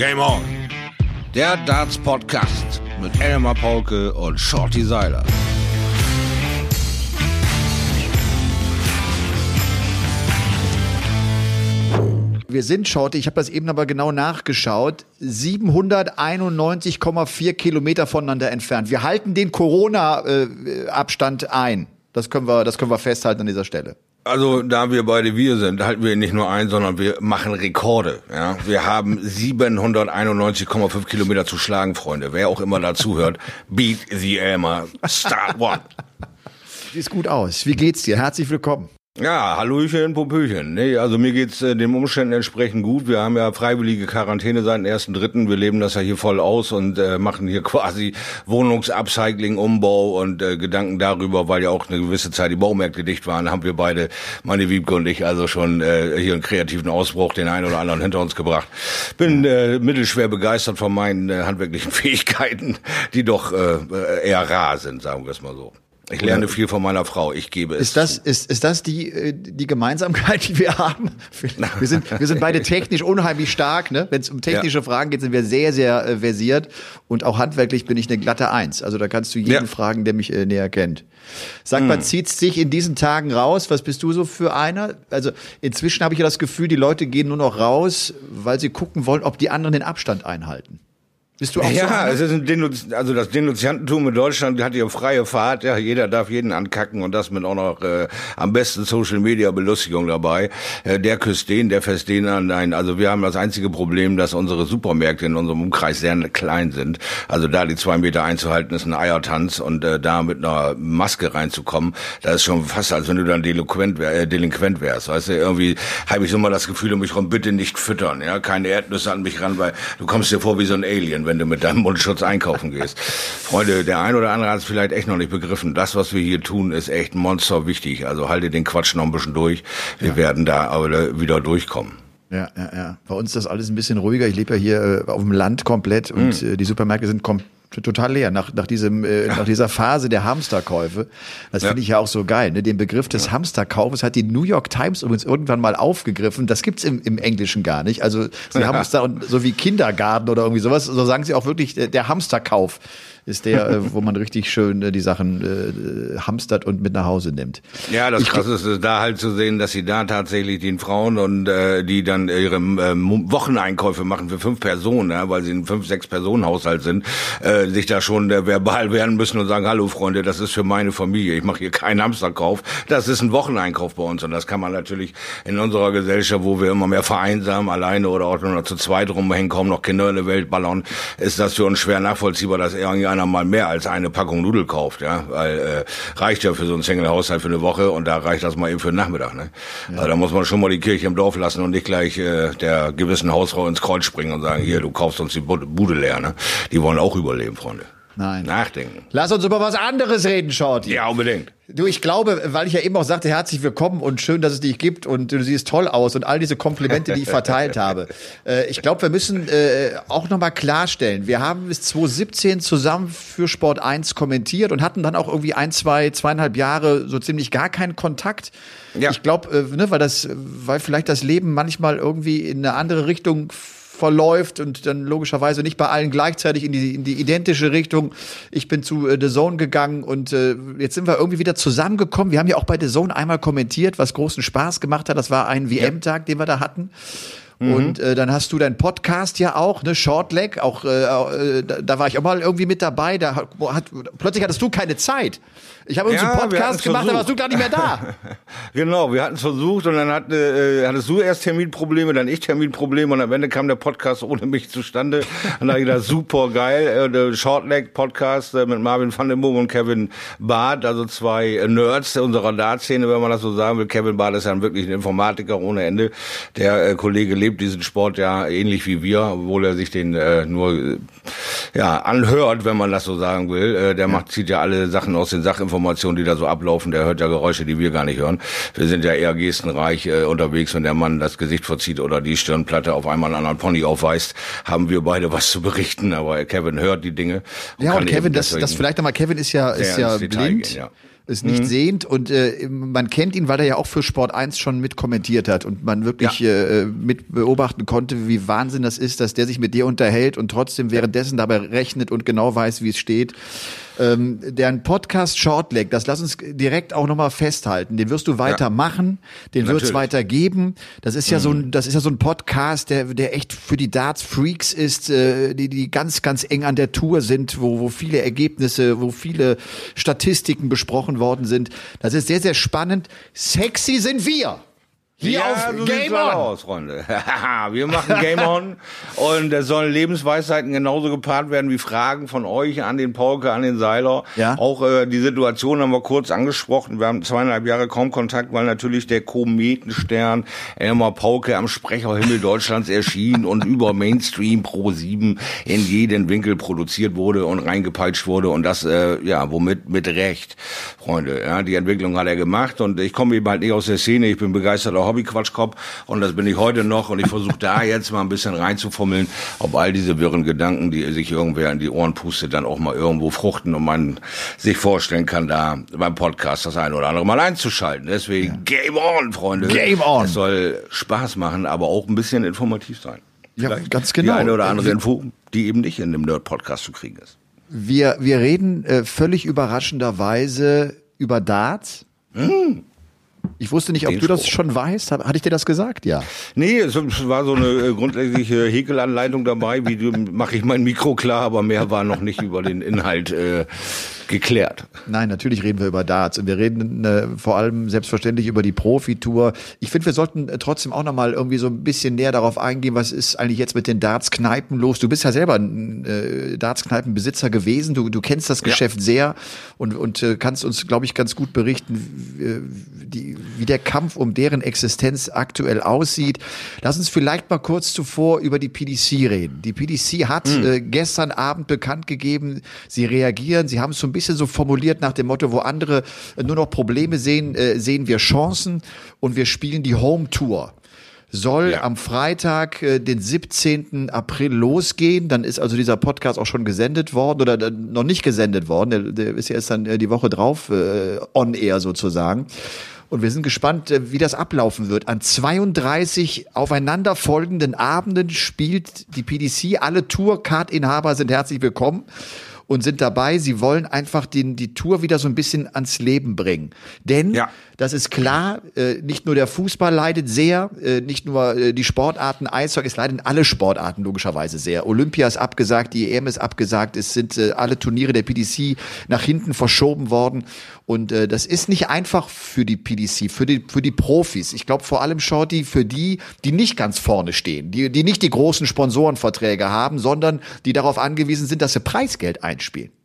Game On. Der Darts Podcast mit Elmar Paulke und Shorty Seiler. Wir sind, Shorty, ich habe das eben aber genau nachgeschaut, 791,4 Kilometer voneinander entfernt. Wir halten den Corona-Abstand ein. Das können, wir, das können wir festhalten an dieser Stelle. Also da wir beide wir sind, halten wir nicht nur ein, sondern wir machen Rekorde. Ja, wir haben 791,5 Kilometer zu schlagen, Freunde. Wer auch immer dazu hört, beat the Elmer, start one. Sieht gut aus. Wie geht's dir? Herzlich willkommen. Ja, Hallöchen, Popöchen. Nee, also mir geht's äh, den Umständen entsprechend gut. Wir haben ja freiwillige Quarantäne seit dem ersten Dritten. Wir leben das ja hier voll aus und äh, machen hier quasi Wohnungsupcycling, Umbau und äh, Gedanken darüber, weil ja auch eine gewisse Zeit die Baumärkte dicht waren, haben wir beide, meine Wiebke und ich, also schon äh, hier einen kreativen Ausbruch, den einen oder anderen hinter uns gebracht. Bin äh, mittelschwer begeistert von meinen äh, handwerklichen Fähigkeiten, die doch äh, eher rar sind, sagen wir es mal so. Ich lerne viel von meiner Frau, ich gebe es. Ist das, ist, ist das die, äh, die Gemeinsamkeit, die wir haben? Wir sind, wir sind beide technisch unheimlich stark. Ne? Wenn es um technische ja. Fragen geht, sind wir sehr, sehr äh, versiert. Und auch handwerklich bin ich eine glatte Eins. Also da kannst du jeden ja. fragen, der mich äh, näher kennt. Sag mal, hm. zieht's dich in diesen Tagen raus? Was bist du so für einer? Also inzwischen habe ich ja das Gefühl, die Leute gehen nur noch raus, weil sie gucken wollen, ob die anderen den Abstand einhalten. Bist du auch ja, so es ist ein Denunzi also das Denunziantentum in Deutschland hat ja freie Fahrt, ja, jeder darf jeden ankacken und das mit auch noch äh, am besten Social Media Belustigung dabei. Äh, der küsst den, der fässt den an. Nein, also wir haben das einzige Problem, dass unsere Supermärkte in unserem Umkreis sehr klein sind. Also da die zwei Meter einzuhalten, ist ein Eiertanz und äh, da mit einer Maske reinzukommen, da ist schon fast, als wenn du dann delinquent, wär, äh, delinquent wärst. Weißt du, irgendwie habe ich so mal das Gefühl, um mich rum, bitte nicht füttern, ja, keine Erdnüsse an mich ran, weil du kommst dir vor wie so ein Alien wenn du mit deinem Mundschutz einkaufen gehst. Freunde, der ein oder andere hat es vielleicht echt noch nicht begriffen. Das, was wir hier tun, ist echt monster wichtig. Also halte den Quatsch noch ein bisschen durch. Wir ja. werden da aber wieder durchkommen. Ja, ja, ja. Bei uns ist das alles ein bisschen ruhiger. Ich lebe ja hier äh, auf dem Land komplett und mhm. die Supermärkte sind komplett total leer nach, nach diesem äh, ja. nach dieser Phase der Hamsterkäufe. Das ja. finde ich ja auch so geil. Ne? Den Begriff des ja. Hamsterkaufes hat die New York Times übrigens irgendwann mal aufgegriffen. Das gibt's im, im Englischen gar nicht. Also sie haben es da so wie Kindergarten oder irgendwie sowas. So sagen sie auch wirklich der, der Hamsterkauf ist der, äh, wo man richtig schön äh, die Sachen äh, hamstert und mit nach Hause nimmt. Ja, das Krasse ist da halt zu sehen, dass sie da tatsächlich den Frauen und äh, die dann ihre äh, Wocheneinkäufe machen für fünf Personen, ja, weil sie ein fünf, sechs Personen Haushalt sind, äh, sich da schon äh, verbal werden müssen und sagen, hallo Freunde, das ist für meine Familie, ich mache hier keinen Hamsterkauf, das ist ein Wocheneinkauf bei uns. Und das kann man natürlich in unserer Gesellschaft, wo wir immer mehr vereinsamen, alleine oder auch nur zu zweit rumhängen, kaum noch Kinder in der Welt ballern, ist das für uns schwer nachvollziehbar, dass irgendeiner einer mal mehr als eine Packung Nudel kauft, ja, weil äh, reicht ja für so einen Single-Haushalt für eine Woche und da reicht das mal eben für den Nachmittag, ne? Ja. Also da muss man schon mal die Kirche im Dorf lassen und nicht gleich äh, der gewissen Hausfrau ins Kreuz springen und sagen, hier, du kaufst uns die Bude leer, ne? Die wollen auch überleben, Freunde. Nein. Nachdenken. Lass uns über was anderes reden, Shorty. Ja, unbedingt. Du, ich glaube, weil ich ja eben auch sagte, herzlich willkommen und schön, dass es dich gibt und du siehst toll aus und all diese Komplimente, die ich verteilt habe. Äh, ich glaube, wir müssen äh, auch nochmal klarstellen, wir haben bis 2017 zusammen für Sport 1 kommentiert und hatten dann auch irgendwie ein, zwei, zweieinhalb Jahre so ziemlich gar keinen Kontakt. Ja. Ich glaube, äh, ne, weil das, weil vielleicht das Leben manchmal irgendwie in eine andere Richtung verläuft und dann logischerweise nicht bei allen gleichzeitig in die, in die identische Richtung. Ich bin zu äh, The Zone gegangen und äh, jetzt sind wir irgendwie wieder zusammengekommen. Wir haben ja auch bei The Zone einmal kommentiert, was großen Spaß gemacht hat. Das war ein WM-Tag, den wir da hatten. Mhm. Und äh, dann hast du deinen Podcast ja auch, ne, Shortleg, auch äh, äh, da, da war ich auch mal irgendwie mit dabei. Da hat, plötzlich hattest du keine Zeit. Ich habe uns ja, einen Podcast gemacht, da warst du gar nicht mehr da. genau, wir hatten es versucht und dann hat, äh, hattest du erst Terminprobleme, dann ich Terminprobleme und am Ende kam der Podcast ohne mich zustande. Und da ich gedacht, super geil, äh, der Shortleg Podcast äh, mit Marvin van den Boom und Kevin Barth, also zwei äh, Nerds unserer Dartszene, wenn man das so sagen will. Kevin Barth ist ja wirklich ein Informatiker ohne Ende. Der äh, Kollege lebt diesen Sport ja ähnlich wie wir, obwohl er sich den äh, nur äh, ja anhört, wenn man das so sagen will. Äh, der macht zieht ja alle Sachen aus den Sachinformationen Informationen, die da so ablaufen, der hört ja Geräusche, die wir gar nicht hören. Wir sind ja eher gestenreich äh, unterwegs, wenn der Mann das Gesicht verzieht oder die Stirnplatte auf einmal einen anderen Pony aufweist, haben wir beide was zu berichten, aber Kevin hört die Dinge. Und ja, und Kevin, das, das vielleicht einmal, Kevin ist ja, ist ja blind. Gehen, ja. ist nicht mhm. sehend und äh, man kennt ihn, weil er ja auch für Sport 1 schon mit kommentiert hat und man wirklich ja. äh, mit beobachten konnte, wie Wahnsinn das ist, dass der sich mit dir unterhält und trotzdem währenddessen dabei rechnet und genau weiß, wie es steht. Ähm, deren Podcast Shortleg, das lass uns direkt auch nochmal festhalten. Den wirst du weitermachen, ja. den wird es weitergeben. Das ist ja mhm. so ein, das ist ja so ein Podcast, der, der echt für die Darts Freaks ist, äh, die, die ganz, ganz eng an der Tour sind, wo, wo viele Ergebnisse, wo viele Statistiken besprochen worden sind. Das ist sehr, sehr spannend. Sexy sind wir. Wie ja, auf so Game On. Aus, Freunde. wir machen Game On und es sollen Lebensweisheiten genauso gepaart werden wie Fragen von euch an den Pauke, an den Seiler. Ja. Auch äh, die Situation haben wir kurz angesprochen. Wir haben zweieinhalb Jahre kaum Kontakt, weil natürlich der Kometenstern Elmar Pauke am Sprecherhimmel Deutschlands erschien und über Mainstream Pro 7 in jeden Winkel produziert wurde und reingepeitscht wurde und das äh, ja womit mit Recht, Freunde. Ja, die Entwicklung hat er gemacht und ich komme eben halt nicht aus der Szene. Ich bin begeisterter Hobbyquatschkopf und das bin ich heute noch und ich versuche da jetzt mal ein bisschen reinzufummeln, ob all diese wirren Gedanken, die sich irgendwer in die Ohren pustet, dann auch mal irgendwo fruchten und man sich vorstellen kann, da beim Podcast das eine oder andere mal einzuschalten. Deswegen ja. Game On, Freunde. Game On. Es soll Spaß machen, aber auch ein bisschen informativ sein. Ja, ganz genau. Die eine oder andere Info, die eben nicht in dem Nerd-Podcast zu kriegen ist. Wir, wir reden äh, völlig überraschenderweise über Darts. Hm. Ich wusste nicht, ob du das schon weißt. Hatte ich dir das gesagt? Ja. Nee, es war so eine äh, grundsätzliche Häkelanleitung dabei, wie mache ich mein Mikro klar, aber mehr war noch nicht über den Inhalt äh, geklärt. Nein, natürlich reden wir über Darts und wir reden äh, vor allem selbstverständlich über die Profitour. Ich finde, wir sollten äh, trotzdem auch nochmal irgendwie so ein bisschen näher darauf eingehen, was ist eigentlich jetzt mit den Darts-Kneipen los. Du bist ja selber ein äh, Darts-Kneipenbesitzer gewesen, du, du kennst das Geschäft ja. sehr und, und äh, kannst uns, glaube ich, ganz gut berichten, wie, die, wie der Kampf um deren Existenz aktuell aussieht. Lass uns vielleicht mal kurz zuvor über die PDC reden. Die PDC hat mhm. äh, gestern Abend bekannt gegeben, sie reagieren, sie haben es so ein bisschen bisschen so formuliert nach dem Motto, wo andere nur noch Probleme sehen, äh, sehen wir Chancen und wir spielen die Home Tour soll ja. am Freitag, äh, den 17. April losgehen. Dann ist also dieser Podcast auch schon gesendet worden oder äh, noch nicht gesendet worden. Der, der ist ja erst dann äh, die Woche drauf äh, on air sozusagen. Und wir sind gespannt, äh, wie das ablaufen wird. An 32 aufeinanderfolgenden Abenden spielt die PDC. Alle Tour-Card-Inhaber sind herzlich willkommen und sind dabei. Sie wollen einfach den, die Tour wieder so ein bisschen ans Leben bringen. Denn ja. Das ist klar. Äh, nicht nur der Fußball leidet sehr, äh, nicht nur äh, die Sportarten Eishockey, es leiden alle Sportarten logischerweise sehr. Olympia ist abgesagt, die EM ist abgesagt, es sind äh, alle Turniere der PDC nach hinten verschoben worden. Und äh, das ist nicht einfach für die PDC, für die, für die Profis. Ich glaube vor allem Shorty für die, die nicht ganz vorne stehen, die, die nicht die großen Sponsorenverträge haben, sondern die darauf angewiesen sind, dass sie Preisgeld einspielen.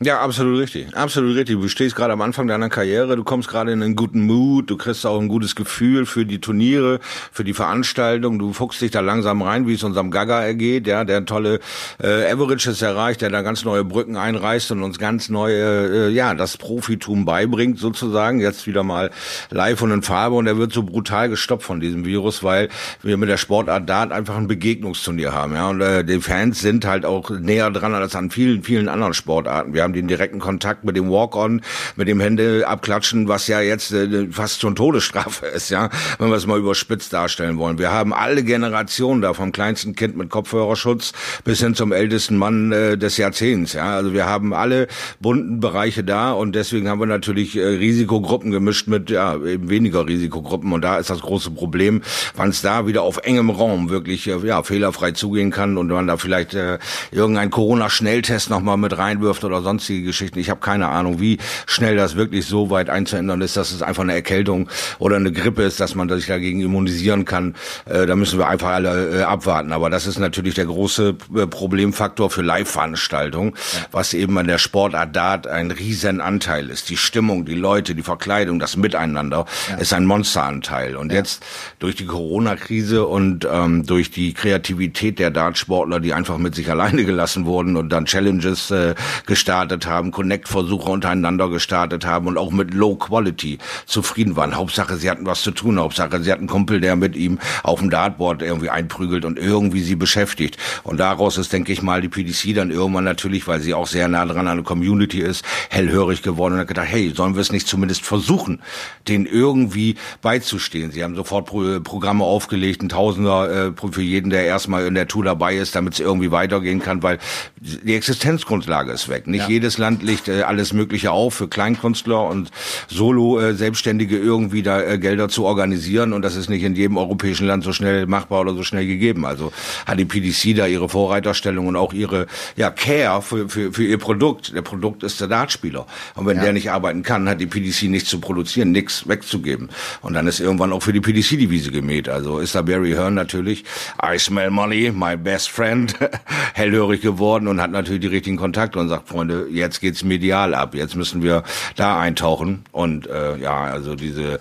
Ja, absolut richtig. Absolut richtig. Du stehst gerade am Anfang deiner Karriere, du kommst gerade in einen guten Mood, du kriegst auch ein gutes Gefühl für die Turniere, für die Veranstaltung, du fuchst dich da langsam rein, wie es unserem Gaga ergeht, ja, der tolle äh, Averages erreicht, der da ganz neue Brücken einreißt und uns ganz neue, äh, ja, das Profitum beibringt sozusagen, jetzt wieder mal live und in Farbe und er wird so brutal gestoppt von diesem Virus, weil wir mit der Sportart Dart einfach ein Begegnungsturnier haben, ja, und äh, die Fans sind halt auch näher dran als an vielen, vielen anderen Sportarten. Wir haben den direkten Kontakt mit dem Walk-on, mit dem Hände abklatschen, was ja jetzt äh, fast schon Todesstrafe ist, ja, wenn wir es mal überspitzt darstellen wollen. Wir haben alle Generationen da, vom kleinsten Kind mit Kopfhörerschutz bis hin zum ältesten Mann äh, des Jahrzehnts, ja. Also wir haben alle bunten Bereiche da und deswegen haben wir natürlich äh, Risikogruppen gemischt mit ja eben weniger Risikogruppen und da ist das große Problem, wann es da wieder auf engem Raum wirklich äh, ja fehlerfrei zugehen kann und man da vielleicht äh, irgendein Corona-Schnelltest noch mal mit reinwirft oder sonst sonstige Geschichten. Ich habe keine Ahnung, wie schnell das wirklich so weit einzuändern ist, dass es einfach eine Erkältung oder eine Grippe ist, dass man sich dagegen immunisieren kann. Äh, da müssen wir einfach alle äh, abwarten. Aber das ist natürlich der große äh, Problemfaktor für Live-Veranstaltungen, ja. was eben an der Sportart Dart ein riesen Anteil ist. Die Stimmung, die Leute, die Verkleidung, das Miteinander ja. ist ein Monsteranteil. Und ja. jetzt durch die Corona-Krise und ähm, durch die Kreativität der Dartsportler, die einfach mit sich alleine gelassen wurden und dann Challenges äh, gestartet gestartet haben, Connect-Versuche untereinander gestartet haben und auch mit Low Quality zufrieden waren. Hauptsache, sie hatten was zu tun. Hauptsache, sie hatten einen Kumpel, der mit ihm auf dem Dartboard irgendwie einprügelt und irgendwie sie beschäftigt. Und daraus ist, denke ich mal, die PDC dann irgendwann natürlich, weil sie auch sehr nah dran an der Community ist, hellhörig geworden und hat gedacht, hey, sollen wir es nicht zumindest versuchen, den irgendwie beizustehen? Sie haben sofort Pro Programme aufgelegt, ein Tausender äh, für jeden, der erstmal in der Tour dabei ist, damit es irgendwie weitergehen kann, weil die Existenzgrundlage ist weg. Nicht ja. Jedes Land legt äh, alles Mögliche auf für Kleinkünstler und Solo-Selbstständige äh, irgendwie da äh, Gelder zu organisieren und das ist nicht in jedem europäischen Land so schnell machbar oder so schnell gegeben. Also hat die PDC da ihre Vorreiterstellung und auch ihre ja, Care für, für, für ihr Produkt. Der Produkt ist der Dartspieler. Und wenn ja. der nicht arbeiten kann, hat die PDC nichts zu produzieren, nichts wegzugeben. Und dann ist irgendwann auch für die PDC die Wiese gemäht. Also ist da Barry Hearn natürlich, I smell money, my best friend, hellhörig geworden und hat natürlich die richtigen Kontakte und sagt, Freunde, jetzt geht's medial ab. Jetzt müssen wir da eintauchen. Und äh, ja, also diese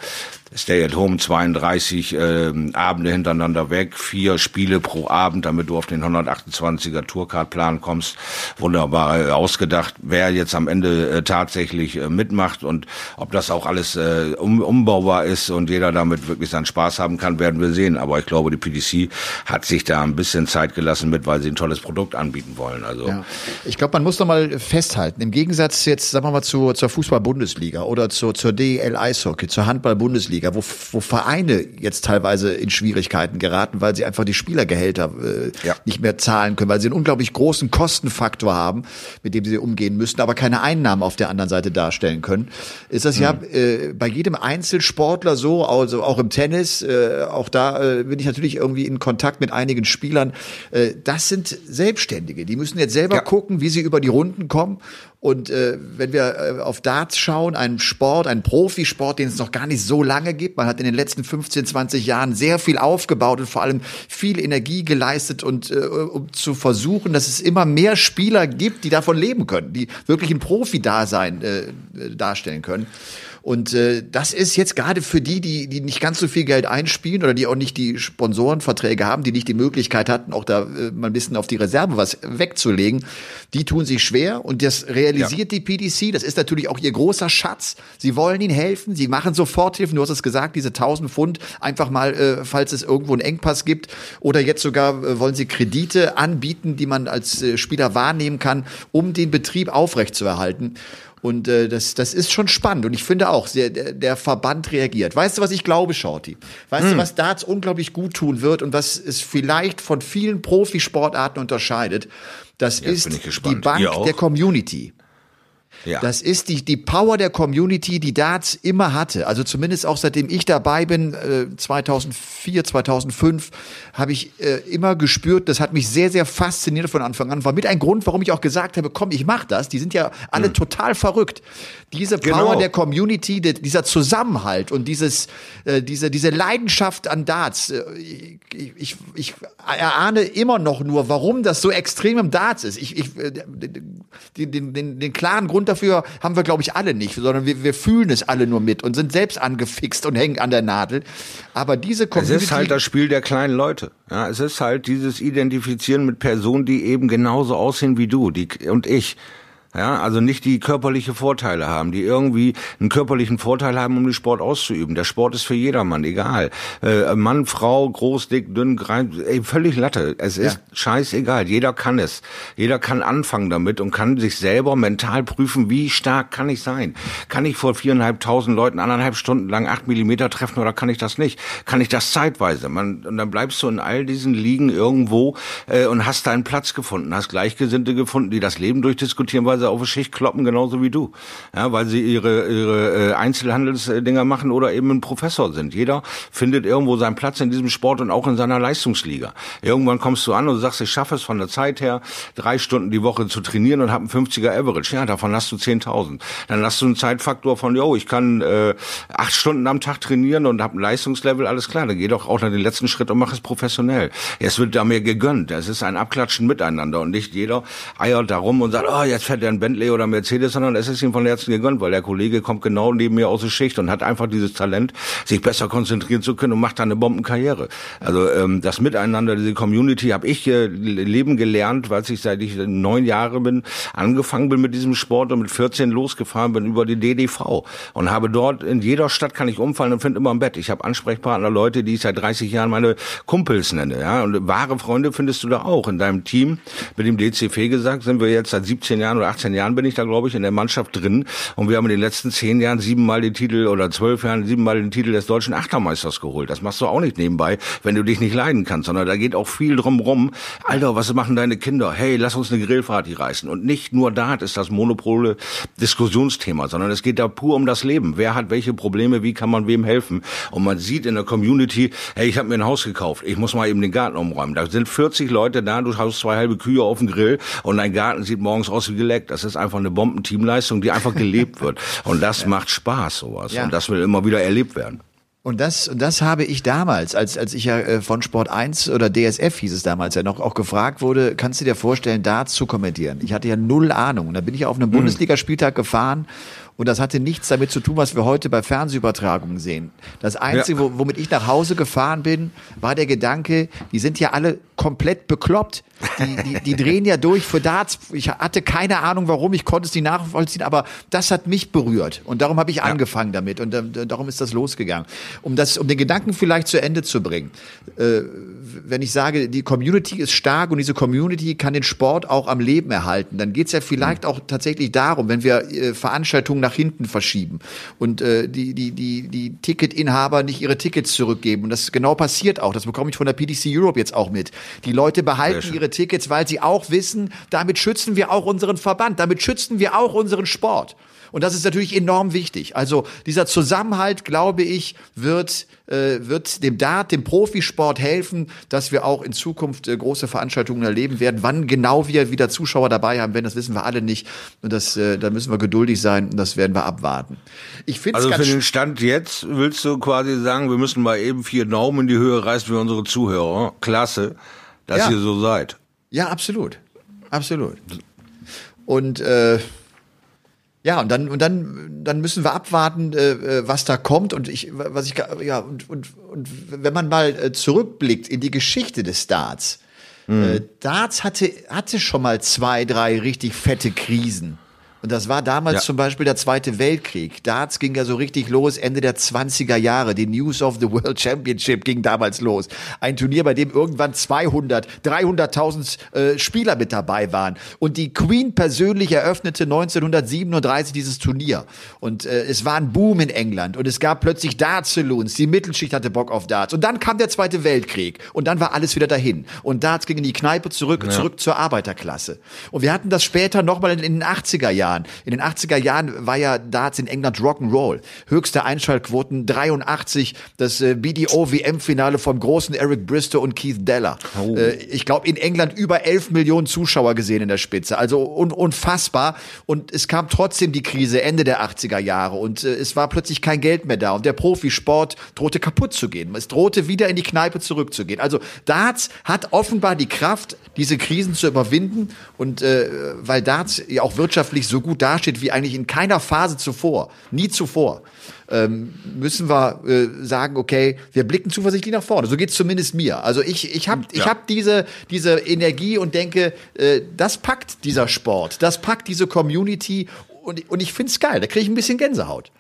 Stay at Home 32 äh, Abende hintereinander weg, vier Spiele pro Abend, damit du auf den 128er Tourcard-Plan kommst. Wunderbar äh, ausgedacht, wer jetzt am Ende äh, tatsächlich äh, mitmacht und ob das auch alles äh, um, umbaubar ist und jeder damit wirklich seinen Spaß haben kann, werden wir sehen. Aber ich glaube, die PDC hat sich da ein bisschen Zeit gelassen mit, weil sie ein tolles Produkt anbieten wollen. Also ja. ich glaube, man muss doch mal festhalten. Im Gegensatz jetzt, sagen wir mal, zur, zur Fußball-Bundesliga oder zur, zur DEL Eishockey, zur Handball-Bundesliga Bundesliga, wo, wo Vereine jetzt teilweise in Schwierigkeiten geraten, weil sie einfach die Spielergehälter äh, ja. nicht mehr zahlen können, weil sie einen unglaublich großen Kostenfaktor haben, mit dem sie umgehen müssen, aber keine Einnahmen auf der anderen Seite darstellen können. Ist das mhm. ja äh, bei jedem Einzelsportler so, also auch im Tennis, äh, auch da äh, bin ich natürlich irgendwie in Kontakt mit einigen Spielern. Äh, das sind Selbstständige, die müssen jetzt selber ja. gucken, wie sie über die Runden kommen und äh, wenn wir äh, auf Darts schauen, einen Sport, einen Profisport, den es noch gar nicht so lange gibt, man hat in den letzten 15, 20 Jahren sehr viel aufgebaut und vor allem viel Energie geleistet und äh, um zu versuchen, dass es immer mehr Spieler gibt, die davon leben können, die wirklich ein Profi-Dasein äh, darstellen können. Und äh, das ist jetzt gerade für die, die, die nicht ganz so viel Geld einspielen oder die auch nicht die Sponsorenverträge haben, die nicht die Möglichkeit hatten, auch da äh, mal ein bisschen auf die Reserve was wegzulegen, die tun sich schwer und das realisiert ja. die PDC. Das ist natürlich auch ihr großer Schatz. Sie wollen ihnen helfen, sie machen Soforthilfen. Du hast es gesagt, diese 1000 Pfund einfach mal, äh, falls es irgendwo einen Engpass gibt oder jetzt sogar äh, wollen sie Kredite anbieten, die man als äh, Spieler wahrnehmen kann, um den Betrieb aufrechtzuerhalten. Und äh, das, das ist schon spannend. Und ich finde auch, der, der Verband reagiert. Weißt du, was ich glaube, Shorty? Weißt hm. du, was Darts unglaublich gut tun wird und was es vielleicht von vielen Profisportarten unterscheidet? Das Jetzt ist die Bank der Community. Ja. Das ist die, die Power der Community, die Darts immer hatte. Also zumindest auch seitdem ich dabei bin, äh, 2004, 2005, habe ich äh, immer gespürt, das hat mich sehr, sehr fasziniert von Anfang an. War mit ein Grund, warum ich auch gesagt habe, komm, ich mach das. Die sind ja alle hm. total verrückt. Diese Power genau. der Community, dieser Zusammenhalt und dieses, äh, diese, diese Leidenschaft an Darts. Äh, ich, ich, ich erahne immer noch nur, warum das so extrem im Darts ist. Ich, ich, äh, den, den, den klaren Grund dafür haben wir, glaube ich, alle nicht, sondern wir, wir fühlen es alle nur mit und sind selbst angefixt und hängen an der Nadel. Aber diese Community. Es ist halt das Spiel der kleinen Leute. Ja, es ist halt dieses Identifizieren mit Personen, die eben genauso aussehen wie du die, und ich. Ja, also nicht die körperliche Vorteile haben, die irgendwie einen körperlichen Vorteil haben, um den Sport auszuüben. Der Sport ist für jedermann, egal. Äh, Mann, Frau, groß, dick, dünn, grein, ey, völlig Latte. Es ist ja. scheißegal. Jeder kann es. Jeder kann anfangen damit und kann sich selber mental prüfen, wie stark kann ich sein? Kann ich vor viereinhalbtausend Leuten anderthalb Stunden lang acht Millimeter treffen oder kann ich das nicht? Kann ich das zeitweise? Man, und dann bleibst du in all diesen Ligen irgendwo äh, und hast deinen Platz gefunden, hast Gleichgesinnte gefunden, die das Leben durchdiskutieren, weil sie auf die Schicht kloppen, genauso wie du. Ja, weil sie ihre, ihre äh, Einzelhandelsdinger machen oder eben ein Professor sind. Jeder findet irgendwo seinen Platz in diesem Sport und auch in seiner Leistungsliga. Irgendwann kommst du an und sagst, ich schaffe es von der Zeit her, drei Stunden die Woche zu trainieren und habe einen 50er Average. Ja, davon hast du 10.000. Dann hast du einen Zeitfaktor von, yo, ich kann äh, acht Stunden am Tag trainieren und habe ein Leistungslevel, alles klar. Dann geh doch auch noch den letzten Schritt und mach es professionell. Jetzt wird da mir gegönnt. Es ist ein Abklatschen miteinander und nicht jeder eiert darum und sagt, oh, jetzt fährt der kein Bentley oder Mercedes, sondern es ist ihm von Herzen gegönnt, weil der Kollege kommt genau neben mir aus der Schicht und hat einfach dieses Talent, sich besser konzentrieren zu können und macht da eine Bombenkarriere. Also ähm, das Miteinander, diese Community habe ich äh, leben gelernt, weil ich seit ich neun Jahre bin, angefangen bin mit diesem Sport und mit 14 losgefahren bin über die DDV und habe dort in jeder Stadt kann ich umfallen und finde immer ein Bett. Ich habe Ansprechpartner, Leute, die ich seit 30 Jahren meine Kumpels nenne. Ja? Und wahre Freunde findest du da auch. In deinem Team, mit dem DCV gesagt, sind wir jetzt seit 17 Jahren oder 18 Jahren bin ich da, glaube ich, in der Mannschaft drin. Und wir haben in den letzten 10 Jahren siebenmal den Titel oder zwölf Jahren siebenmal den Titel des deutschen Achtermeisters geholt. Das machst du auch nicht nebenbei, wenn du dich nicht leiden kannst, sondern da geht auch viel drum rum. Alter, was machen deine Kinder? Hey, lass uns eine Grillparty reißen. Und nicht nur da ist das Monopole Diskussionsthema, sondern es geht da pur um das Leben. Wer hat welche Probleme? Wie kann man wem helfen? Und man sieht in der Community, hey, ich habe mir ein Haus gekauft. Ich muss mal eben den Garten umräumen. Da sind 40 Leute da, du hast zwei halbe Kühe auf dem Grill und dein Garten sieht morgens aus wie geleckt. Das ist einfach eine Bombenteamleistung, die einfach gelebt wird. Und das macht Spaß, sowas. Ja. Und das will immer wieder erlebt werden. Und das, und das habe ich damals, als, als ich ja äh, von Sport 1 oder DSF hieß es damals ja noch, auch gefragt wurde, kannst du dir vorstellen, da zu kommentieren? Ich hatte ja null Ahnung. Und dann bin ich auf einem mhm. Bundesligaspieltag gefahren und das hatte nichts damit zu tun, was wir heute bei Fernsehübertragungen sehen. Das Einzige, ja. womit ich nach Hause gefahren bin, war der Gedanke, die sind ja alle komplett bekloppt. Die, die, die drehen ja durch für Darts. Ich hatte keine Ahnung, warum. Ich konnte es nicht nachvollziehen, aber das hat mich berührt. Und darum habe ich ja. angefangen damit. Und äh, darum ist das losgegangen. Um das, um den Gedanken vielleicht zu Ende zu bringen. Äh, wenn ich sage, die Community ist stark und diese Community kann den Sport auch am Leben erhalten, dann geht es ja vielleicht mhm. auch tatsächlich darum, wenn wir äh, Veranstaltungen nach hinten verschieben und äh, die, die, die, die Ticketinhaber nicht ihre Tickets zurückgeben. Und das genau passiert auch. Das bekomme ich von der PDC Europe jetzt auch mit. Die Leute behalten ihre Tickets, weil sie auch wissen, damit schützen wir auch unseren Verband, damit schützen wir auch unseren Sport. Und das ist natürlich enorm wichtig. Also dieser Zusammenhalt, glaube ich, wird, äh, wird dem Dart, dem Profisport helfen, dass wir auch in Zukunft äh, große Veranstaltungen erleben werden. Wann genau wir wieder Zuschauer dabei haben werden, das wissen wir alle nicht. Und das, äh, da müssen wir geduldig sein und das werden wir abwarten. Ich finde Also für den Stand jetzt willst du quasi sagen, wir müssen mal eben vier Daumen in die Höhe reißen für unsere Zuhörer. Klasse, dass ja. ihr so seid. Ja, absolut. Absolut. Und äh, ja, und dann, und dann, dann müssen wir abwarten, äh, äh, was da kommt. Und ich, was ich, ja, und, und, und wenn man mal äh, zurückblickt in die Geschichte des Darts, mhm. äh, Darts hatte, hatte schon mal zwei, drei richtig fette Krisen. Und das war damals ja. zum Beispiel der Zweite Weltkrieg. Darts ging ja so richtig los, Ende der 20er Jahre. Die News of the World Championship ging damals los. Ein Turnier, bei dem irgendwann 200, 300.000 äh, Spieler mit dabei waren. Und die Queen persönlich eröffnete 1937 dieses Turnier. Und äh, es war ein Boom in England. Und es gab plötzlich Dart-Saloons. Die Mittelschicht hatte Bock auf Darts. Und dann kam der Zweite Weltkrieg. Und dann war alles wieder dahin. Und Darts ging in die Kneipe zurück, ja. zurück zur Arbeiterklasse. Und wir hatten das später nochmal in den 80er Jahren. Jahren. In den 80er Jahren war ja Darts in England Rock'n'Roll. Höchste Einschaltquoten 83, das äh, BDO WM-Finale vom großen Eric Bristow und Keith Deller. Oh. Äh, ich glaube, in England über 11 Millionen Zuschauer gesehen in der Spitze. Also un unfassbar. Und es kam trotzdem die Krise Ende der 80er Jahre und äh, es war plötzlich kein Geld mehr da und der Profisport drohte kaputt zu gehen. Es drohte wieder in die Kneipe zurückzugehen. Also Darts hat offenbar die Kraft, diese Krisen zu überwinden und äh, weil Darts ja auch wirtschaftlich so so gut dasteht wie eigentlich in keiner Phase zuvor, nie zuvor, ähm, müssen wir äh, sagen, okay, wir blicken zuversichtlich nach vorne. So geht's zumindest mir. Also ich, ich habe ich ja. hab diese, diese Energie und denke, äh, das packt dieser Sport, das packt diese Community und, und ich find's geil. Da kriege ich ein bisschen Gänsehaut.